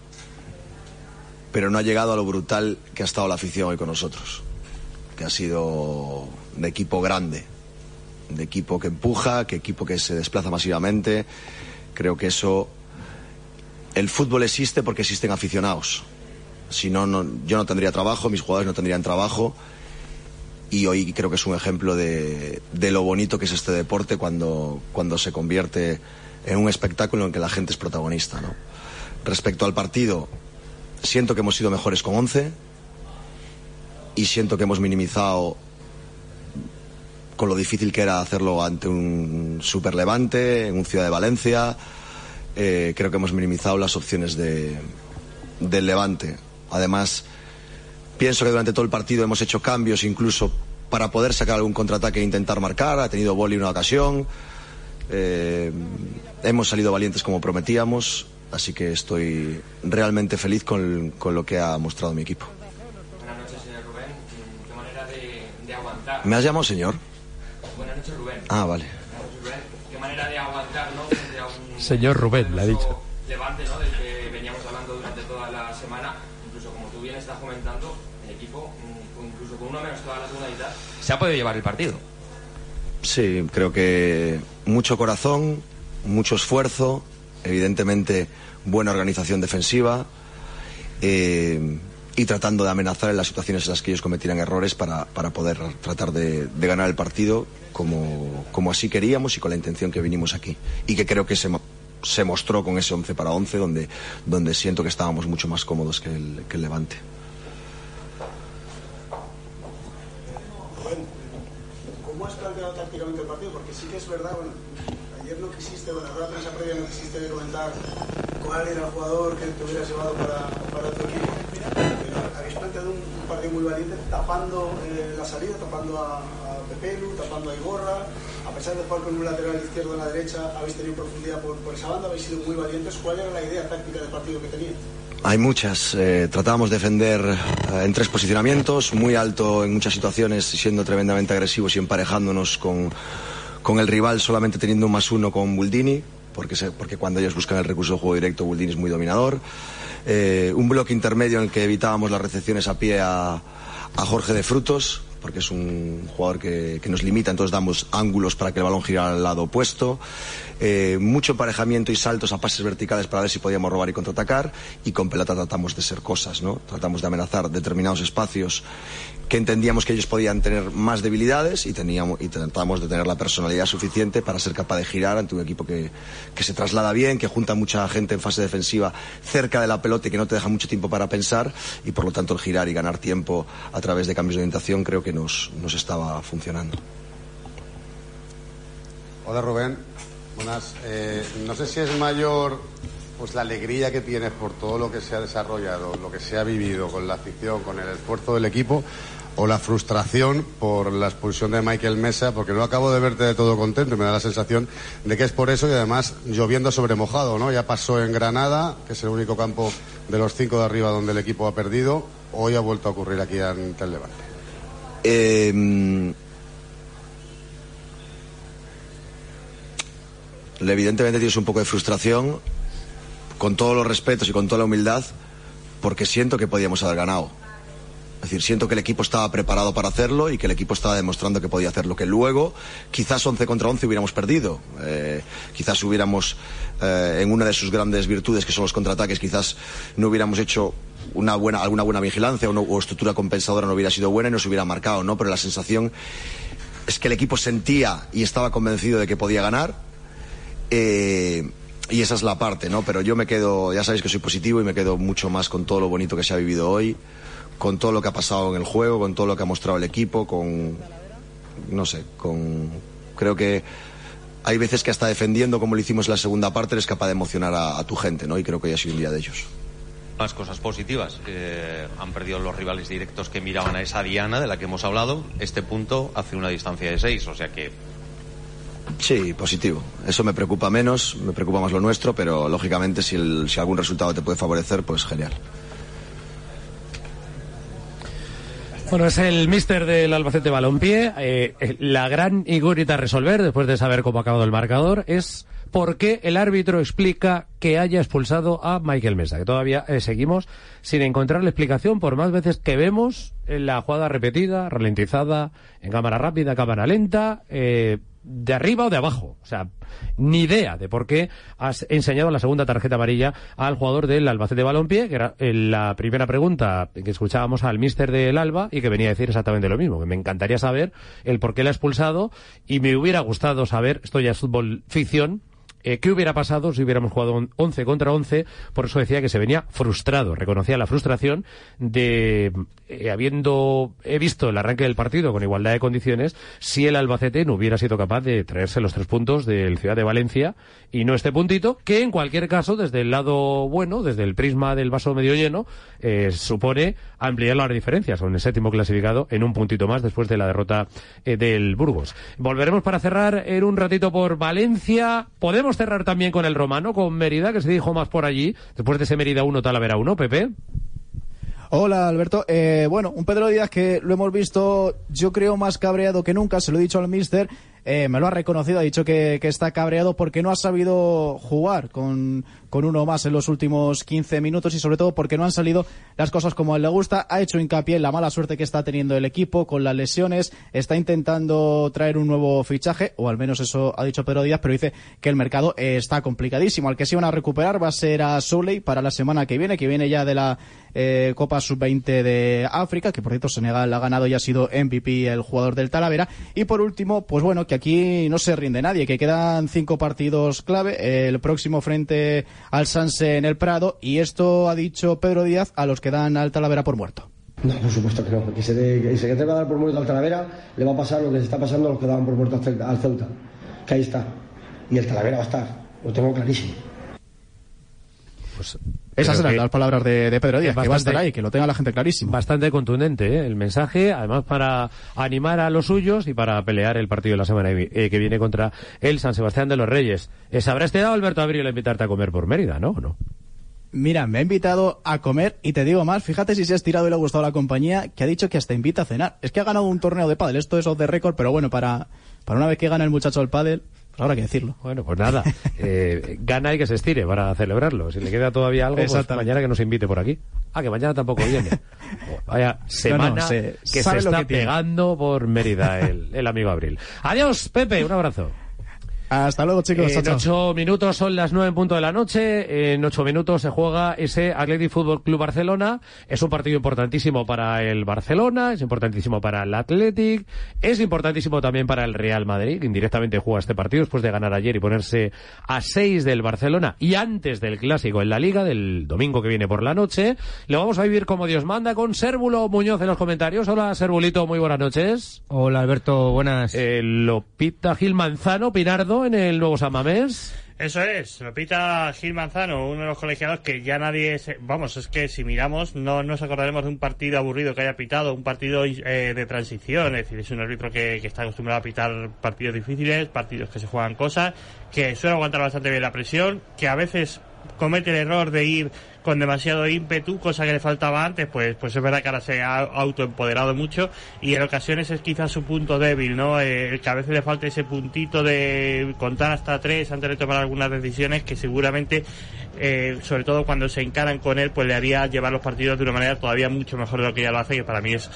S: Pero no ha llegado a lo brutal que ha estado la afición hoy con nosotros. Que ha sido de equipo grande. De equipo que empuja, que equipo que se desplaza masivamente. Creo que eso. El fútbol existe porque existen aficionados. Si no, no, yo no tendría trabajo, mis jugadores no tendrían trabajo. Y hoy creo que es un ejemplo de, lo bonito que es este deporte cuando, cuando se convierte en un espectáculo en que la gente es protagonista. Respecto al partido, siento que hemos sido mejores con 11 y siento que hemos minimizado con lo difícil que era hacerlo ante un super levante, en un Ciudad de Valencia. Eh, creo que hemos minimizado las opciones de, del levante. Además, pienso que durante todo el partido hemos hecho cambios incluso para poder sacar algún contraataque e intentar marcar. Ha tenido Boli una ocasión. Eh, hemos salido valientes como prometíamos. Así que estoy realmente feliz con, con lo que ha mostrado mi equipo.
T: Buenas noches, señor Rubén. ¿Qué manera de, de aguantar?
S: ¿Me has llamado señor?
T: Buenas noches, Rubén.
S: Ah, vale.
T: Buenas noches, Rubén. ¿Qué manera de aguantar, no? Frente a un
C: Señor Rubén, le ha dicho.
T: Se ha podido llevar el partido.
S: Sí, creo que mucho corazón, mucho esfuerzo, evidentemente buena organización defensiva eh, y tratando de amenazar en las situaciones en las que ellos cometieran errores para, para poder tratar de, ganar el partido como, como así queríamos y con la intención que vinimos aquí. Y que creo que se, se mostró con ese 11 para 11 donde, donde siento que estábamos mucho más cómodos que el, que el Levante.
G: Rubén, ¿cómo has planteado tácticamente el partido? Porque sí que es verdad, bueno, ayer no quisiste, bueno, en la rueda de prensa previa no comentar cuál era el jugador que te hubieras llevado para, para tu equipo. Habéis planteado un, un partido muy valiente, tapando eh, la salida, tapando a, a Pepelu, tapando a Igorra. A pesar de jugar con un lateral izquierdo en la derecha, habéis tenido profundidad por, por esa banda, habéis sido muy valientes. ¿Cuál era la idea táctica del partido que teníais?
S: Hay muchas. eh, tratábamos de defender eh, en tres posicionamientos, muy alto en muchas situaciones, siendo tremendamente agresivos y emparejándonos con, con el rival solamente teniendo un más uno con Buldini, porque, porque cuando ellos buscan el recurso de juego directo, Buldini es muy dominador. Eh, un bloque intermedio en el que evitábamos las recepciones a pie a Jorge de Frutos, porque es un jugador que, nos limita, entonces damos ángulos para que el balón gire al lado opuesto. Eh, mucho emparejamiento y saltos a pases verticales para ver si podíamos robar y contraatacar. Y con pelota tratamos de ser cosas, ¿no? Tratamos de amenazar determinados espacios que entendíamos que ellos podían tener más debilidades y, teníamos, y tratamos de tener la personalidad suficiente para ser capaz de girar ante un equipo que, que se traslada bien, que junta mucha gente en fase defensiva cerca de la pelota y que no te deja mucho tiempo para pensar y por lo tanto el girar y ganar tiempo a través de cambios de orientación creo que nos, nos estaba funcionando.
A: Hola Rubén, buenas. Eh, no sé si es mayor pues la alegría que tienes por todo lo que se ha desarrollado, lo que se ha vivido con la afición, con el esfuerzo del equipo, o la frustración por la expulsión de Michael Mesa, porque no acabo de verte de todo contento y me da la sensación de que es por eso y además lloviendo sobre mojado, ¿no? Ya pasó en Granada, que es el único campo de los cinco de arriba donde el equipo ha perdido, hoy ha vuelto a ocurrir aquí ante el Levante.
S: Eh, evidentemente tienes un poco de frustración, con todos los respetos y con toda la humildad, porque siento que podíamos haber ganado. Es decir, siento que el equipo estaba preparado para hacerlo y que el equipo estaba demostrando que podía hacerlo. Que luego, quizás 11 contra 11 hubiéramos perdido. Eh, quizás hubiéramos, eh, en una de sus grandes virtudes, que son los contraataques, quizás no hubiéramos hecho una buena, alguna buena vigilancia o, no- o estructura compensadora no hubiera sido buena y nos hubiera marcado, ¿no? Pero la sensación es que el equipo sentía y estaba convencido de que podía ganar. Eh, y esa es la parte, ¿no? Pero yo me quedo, ya sabéis que soy positivo y me quedo mucho más con todo lo bonito que se ha vivido hoy, con todo lo que ha pasado en el juego, con todo lo que ha mostrado el equipo, con, no sé, con, creo que hay veces que hasta defendiendo como lo hicimos en la segunda parte eres capaz de emocionar a, a tu gente, ¿no? Y creo que hoy ha sido un día de ellos.
U: Más cosas positivas. Eh, han perdido los rivales directos que miraban a esa diana de la que hemos hablado. Este punto hace una distancia de seis, o sea que
S: Sí, positivo. Eso me preocupa menos, me preocupa más lo nuestro, pero lógicamente si, el- si algún resultado te puede favorecer, pues genial.
C: Bueno, es el mister del Albacete Balompié. Eh, eh, la gran incógnita a resolver, después de saber cómo ha acabado el marcador, es por qué el árbitro explica que haya expulsado a Michael Mesa, que todavía eh, seguimos sin encontrar la explicación por más veces que vemos en la jugada repetida, ralentizada, en cámara rápida, cámara lenta, eh, de arriba o de abajo. O sea, ni idea de por qué has enseñado la segunda tarjeta amarilla al jugador del Albacete Balompié, que era eh, la primera pregunta que escuchábamos al míster del Alba y que venía a decir exactamente lo mismo, me encantaría saber el por qué le ha expulsado y me hubiera gustado saber, esto ya es fútbol ficción, eh, ¿Qué hubiera pasado si hubiéramos jugado un 11 contra 11? Por eso decía que se venía frustrado, reconocía la frustración de, eh, habiendo he visto el arranque del partido con igualdad de condiciones, si el Albacete no hubiera sido capaz de traerse los tres puntos del Ciudad de Valencia y no este puntito, que en cualquier caso, desde el lado bueno, desde el prisma del vaso medio lleno, eh, supone ampliar las diferencias con el séptimo clasificado en un puntito más después de la derrota del Burgos. Volveremos para cerrar en un ratito por Valencia. Podemos cerrar también con el Romano, con Mérida, que se dijo más por allí, después de ese Mérida 1, Talavera 1, Pepe.
V: Hola Alberto, eh, bueno, un Pedro Díaz que lo hemos visto yo creo más cabreado que nunca, se lo he dicho al míster, eh, me lo ha reconocido, ha dicho que, que está cabreado porque no ha sabido jugar con, con uno más en los últimos 15 minutos y sobre todo porque no han salido las cosas como a él le gusta, ha hecho hincapié en la mala suerte que está teniendo el equipo con las lesiones, está intentando traer un nuevo fichaje, o al menos eso ha dicho Pedro Díaz, pero dice que el mercado está complicadísimo, al que se van a recuperar va a ser a Souley para la semana que viene, que viene ya de la eh, Copa Sub-20 de África, que por cierto Senegal ha ganado y ha sido MVP el jugador del Talavera. Y por último, pues bueno, que aquí no se rinde nadie, que quedan cinco partidos clave, el próximo frente al Sanse en el Prado, y esto ha dicho Pedro Díaz a los que dan al Talavera por muerto.
W: No, por supuesto que no. Que se, de, que se que te va a dar por muerto al Talavera, le va a pasar lo que se está pasando a los que daban por muerto al Ceuta-. Que ahí está. Y el Talavera va a estar. Lo tengo clarísimo.
V: Esas eran
C: que-
V: las palabras de, de Pedro Díaz,
C: que
V: que va a estar
C: bastante-
V: ahí, que lo tenga la gente clarísimo.
C: Bastante contundente ¿eh? el mensaje, además para animar a los suyos y para pelear el partido de la semana eh, que viene contra el San Sebastián de los Reyes. Eh, ¿Se habrá estrenado Alberto Abril a invitarte a comer por Mérida, no? ¿O no?
V: Mira, me ha invitado a comer y te digo más, fíjate si se ha estirado y le ha gustado la compañía, que ha dicho que hasta invita a cenar. Es que ha ganado un torneo de pádel, esto es off the record, pero bueno, para, para una vez que gana el muchacho el pádel, pues habrá que decirlo.
C: Bueno, pues nada, *laughs* eh, gana y que se estire para celebrarlo. Si le queda todavía algo, pues mañana que nos invite por aquí. Ah, que mañana tampoco viene. *laughs* Oh, Vaya semana
V: se-
C: que se está
V: que
C: pegando por Mérida el, el amigo Abril. Adiós, Pepe, un abrazo.
V: Hasta luego, chicos.
C: En
V: chao, chao.
C: ocho minutos son las nueve en punto de la noche. En ocho minutos se juega ese Athletic Fútbol Club Barcelona. Es un partido importantísimo para el Barcelona, es importantísimo para el Athletic, es importantísimo también para el Real Madrid, indirectamente juega este partido después de ganar ayer y ponerse a seis del Barcelona y antes del clásico en la Liga del domingo que viene por la noche. Lo vamos a vivir como Dios manda con Sérvulo Muñoz en los comentarios. Hola, Sérvulito, muy buenas noches.
X: Hola Alberto, buenas.
C: Eh, lo pita Gil Manzano, Pinardo, en el nuevo San Mamés.
E: Eso es, lo pita Gil Manzano, uno de los colegiados que ya nadie... se- Vamos, es que si miramos no nos acordaremos de un partido aburrido que haya pitado, un partido eh, de transición, es decir, es un árbitro que, que está acostumbrado a pitar partidos difíciles, partidos que se juegan cosas, que suele aguantar bastante bien la presión, que a veces comete el error de ir con demasiado ímpetu, cosa que le faltaba antes, pues, pues es verdad que ahora se ha autoempoderado mucho y en ocasiones es quizás su punto débil, ¿no? Eh, que a veces le falta ese puntito de contar hasta tres antes de tomar algunas decisiones que seguramente, eh, sobre todo cuando se encaran con él, pues le haría llevar los partidos de una manera todavía mucho mejor de lo que ya lo hace, que para mí es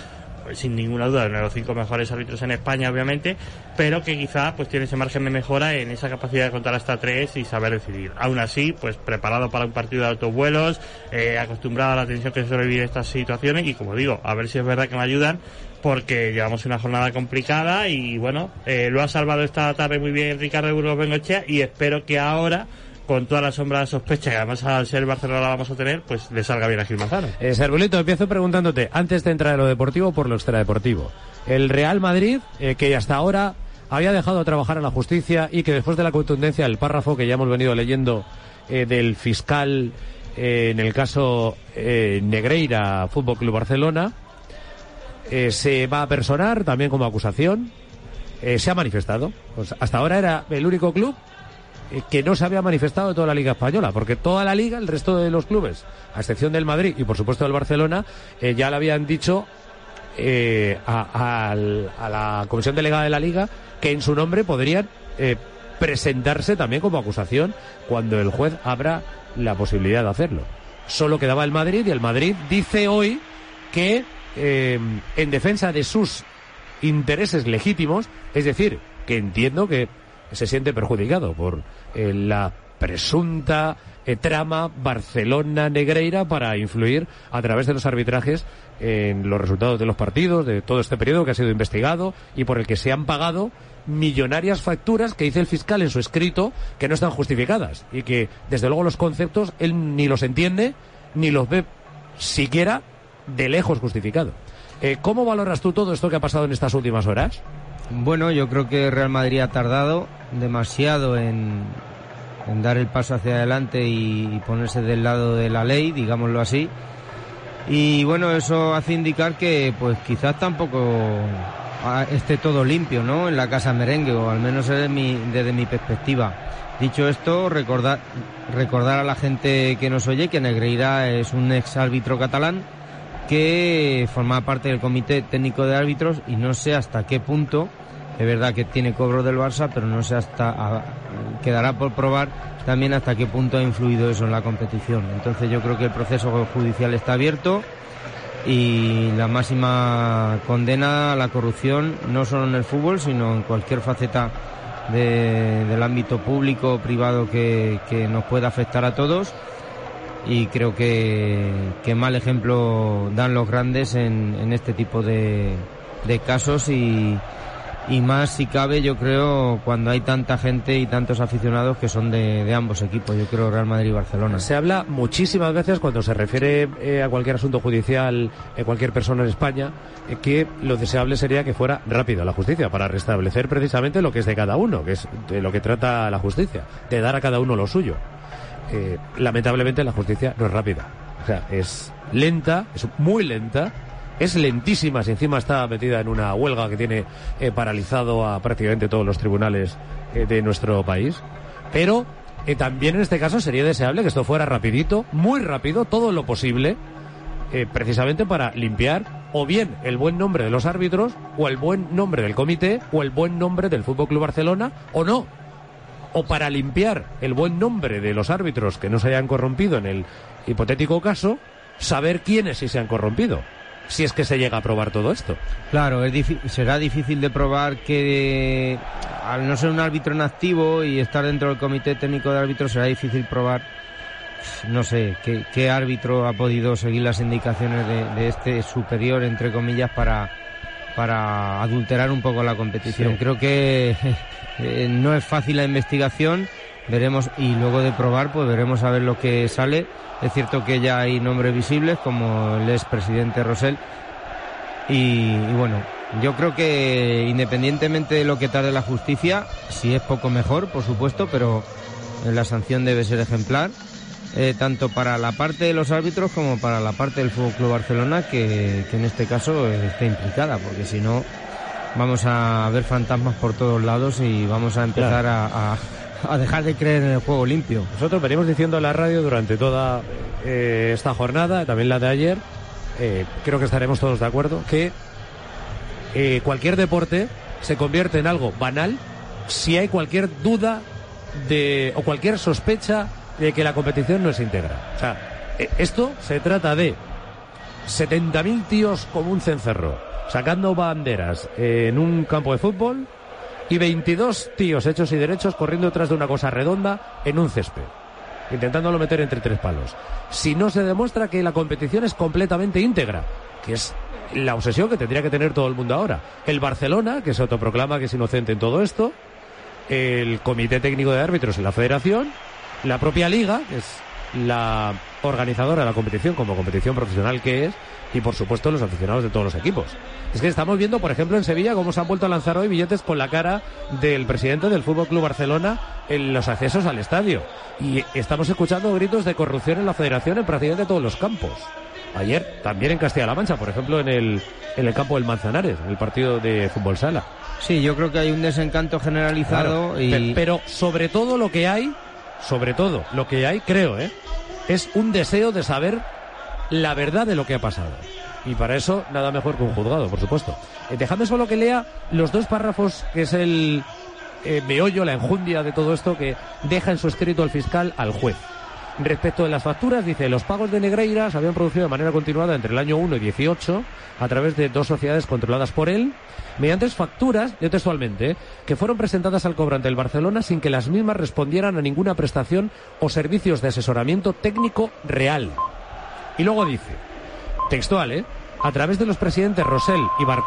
E: sin ninguna duda uno de los cinco mejores árbitros en España, obviamente, pero que quizá pues tiene ese margen de mejora en esa capacidad de contar hasta tres y saber decidir. Aún así, pues preparado para un partido de altos vuelos, eh, acostumbrado a la tensión que se suele vivir estas situaciones y como digo, a ver si es verdad que me ayudan porque llevamos una jornada complicada y bueno, eh, lo ha salvado esta tarde muy bien Ricardo Burgos Bengochea y espero que ahora con toda la sombra de sospecha que además al ser Barcelona la vamos a tener, pues le salga bien a Gil Manzano.
C: Eh, empiezo preguntándote, antes de entrar a lo deportivo, por lo extradeportivo. El Real Madrid, eh, que hasta ahora había dejado de trabajar en la justicia y que después de la contundencia del párrafo que ya hemos venido leyendo eh, del fiscal eh, en el caso Negreira Fútbol Club Barcelona, se va a personar también como acusación. Se ha manifestado. Pues hasta ahora era el único club que no se había manifestado de toda la Liga Española, porque toda la Liga, el resto de los clubes, a excepción del Madrid y por supuesto del Barcelona, eh, ya le habían dicho eh, a, la Comisión Delegada de la Liga que en su nombre podrían eh, presentarse también como acusación cuando el juez abra la posibilidad de hacerlo. Solo quedaba el Madrid y el Madrid dice hoy que eh, en defensa de sus intereses legítimos, es decir, que entiendo que se siente perjudicado por eh, la presunta eh, trama Barcelona-Negreira para influir a través de los arbitrajes en los resultados de los partidos, de todo este periodo que ha sido investigado y por el que se han pagado millonarias facturas que dice el fiscal en su escrito que no están justificadas y que desde luego los conceptos él ni los entiende ni los ve siquiera de lejos justificado. Eh, ¿Cómo valoras tú todo esto que ha pasado en estas últimas horas?
Y: Bueno, yo creo que Real Madrid ha tardado demasiado en, dar el paso hacia adelante y, y ponerse del lado de la ley, digámoslo así. Y bueno, eso hace indicar que pues quizás tampoco ah, esté todo limpio, ¿no? En la casa merengue, o al menos desde mi, desde mi perspectiva. Dicho esto, recordar, recordar a la gente que nos oye que Negreira es un ex árbitro catalán que forma parte del comité técnico de árbitros y no sé hasta qué punto, es verdad que tiene cobro del Barça, pero no sé hasta, quedará por probar también hasta qué punto ha influido eso en la competición. Entonces yo creo que el proceso judicial está abierto y la máxima condena a la corrupción no solo en el fútbol, sino en cualquier faceta de- del ámbito público o privado que, nos pueda afectar a todos y creo que, mal ejemplo dan los grandes en, en este tipo de, de casos y, y más si cabe yo creo cuando hay tanta gente y tantos aficionados que son de, de ambos equipos, yo creo Real Madrid y Barcelona.
C: Se habla muchísimas veces cuando se refiere eh, a cualquier asunto judicial, eh, cualquier persona en España, eh, que lo deseable sería que fuera rápido la justicia para restablecer precisamente lo que es de cada uno, que es de lo que trata la justicia, de dar a cada uno lo suyo. Eh, lamentablemente la justicia no es rápida, o sea, es lenta, es muy lenta, es lentísima si encima está metida en una huelga que tiene eh, paralizado a prácticamente todos los tribunales eh, de nuestro país. Pero eh, también en este caso sería deseable que esto fuera rapidito, muy rápido, todo lo posible, precisamente para limpiar o bien el buen nombre de los árbitros, o el buen nombre del comité, o el buen nombre del Fútbol Club Barcelona, o no. O para limpiar el buen nombre de los árbitros que no se hayan corrompido en el hipotético caso, saber quiénes sí se han corrompido. Si es que se llega a probar todo esto.
Y: Claro, es será difícil de probar que al no ser un árbitro en activo y estar dentro del comité técnico de árbitros será difícil probar, no sé, qué, qué árbitro ha podido seguir las indicaciones de, de este superior, entre comillas, para, para adulterar un poco la competición.
C: Sí.
Y: Creo que *laughs* eh, no es fácil la investigación, veremos y luego de probar pues veremos a ver lo que sale. Es cierto que ya hay nombres visibles como el expresidente Rosell y, y bueno, yo creo que independientemente de lo que tarde la justicia, si es poco mejor, por supuesto, pero la sanción debe ser ejemplar, eh, tanto para la parte de los árbitros como para la parte del Fútbol Club Barcelona, que, que en este caso eh, está implicada, porque si no vamos a ver fantasmas por todos lados y vamos a empezar a, a- a dejar de creer en el juego limpio.
C: Nosotros venimos diciendo en la radio durante toda eh, esta jornada, también la de ayer, eh, creo que estaremos todos de acuerdo, que eh, cualquier deporte se convierte en algo banal si hay cualquier duda de o cualquier sospecha de que la competición no es íntegra. O sea, eh, esto se trata de 70.000 tíos como un cencerro, sacando banderas en un campo de fútbol y 22 tíos hechos y derechos corriendo detrás de una cosa redonda en un césped, intentándolo meter entre tres palos. Si no se demuestra que la competición es completamente íntegra, que es la obsesión que tendría que tener todo el mundo ahora. El Barcelona, que se autoproclama que es inocente en todo esto, el Comité Técnico de Árbitros en la Federación, la propia Liga, que es la organizadora de la competición como competición profesional que es y por supuesto los aficionados de todos los equipos. Es que estamos viendo, por ejemplo, en Sevilla cómo se han vuelto a lanzar hoy billetes con la cara del presidente del Fútbol Club Barcelona en los accesos al estadio. Y estamos escuchando gritos de corrupción en la federación en prácticamente todos los campos. Ayer también en Castilla-La Mancha, por ejemplo, en el, en el campo del Manzanares, en el partido de fútbol sala.
Y: Sí, yo creo que hay un desencanto generalizado
C: Claro,
Y: y
C: pe- Pero sobre todo lo que hay, sobre todo lo que hay, creo, ¿eh? es un deseo de saber la verdad de lo que ha pasado. Y para eso, nada mejor que un juzgado, por supuesto. Eh, dejadme solo que lea los dos párrafos que es el eh, meollo, la enjundia de todo esto que deja en su escrito el fiscal al juez. Respecto de las facturas, dice, los pagos de Negreira se habían producido de manera continuada entre el año 1 y 18 a través de dos sociedades controladas por él, mediante facturas, yo textualmente, que fueron presentadas al cobrante del Barcelona sin que las mismas respondieran a ninguna prestación o servicios de asesoramiento técnico real. Y luego dice, textual, ¿eh? A través de los presidentes Rosell y Bartolomé,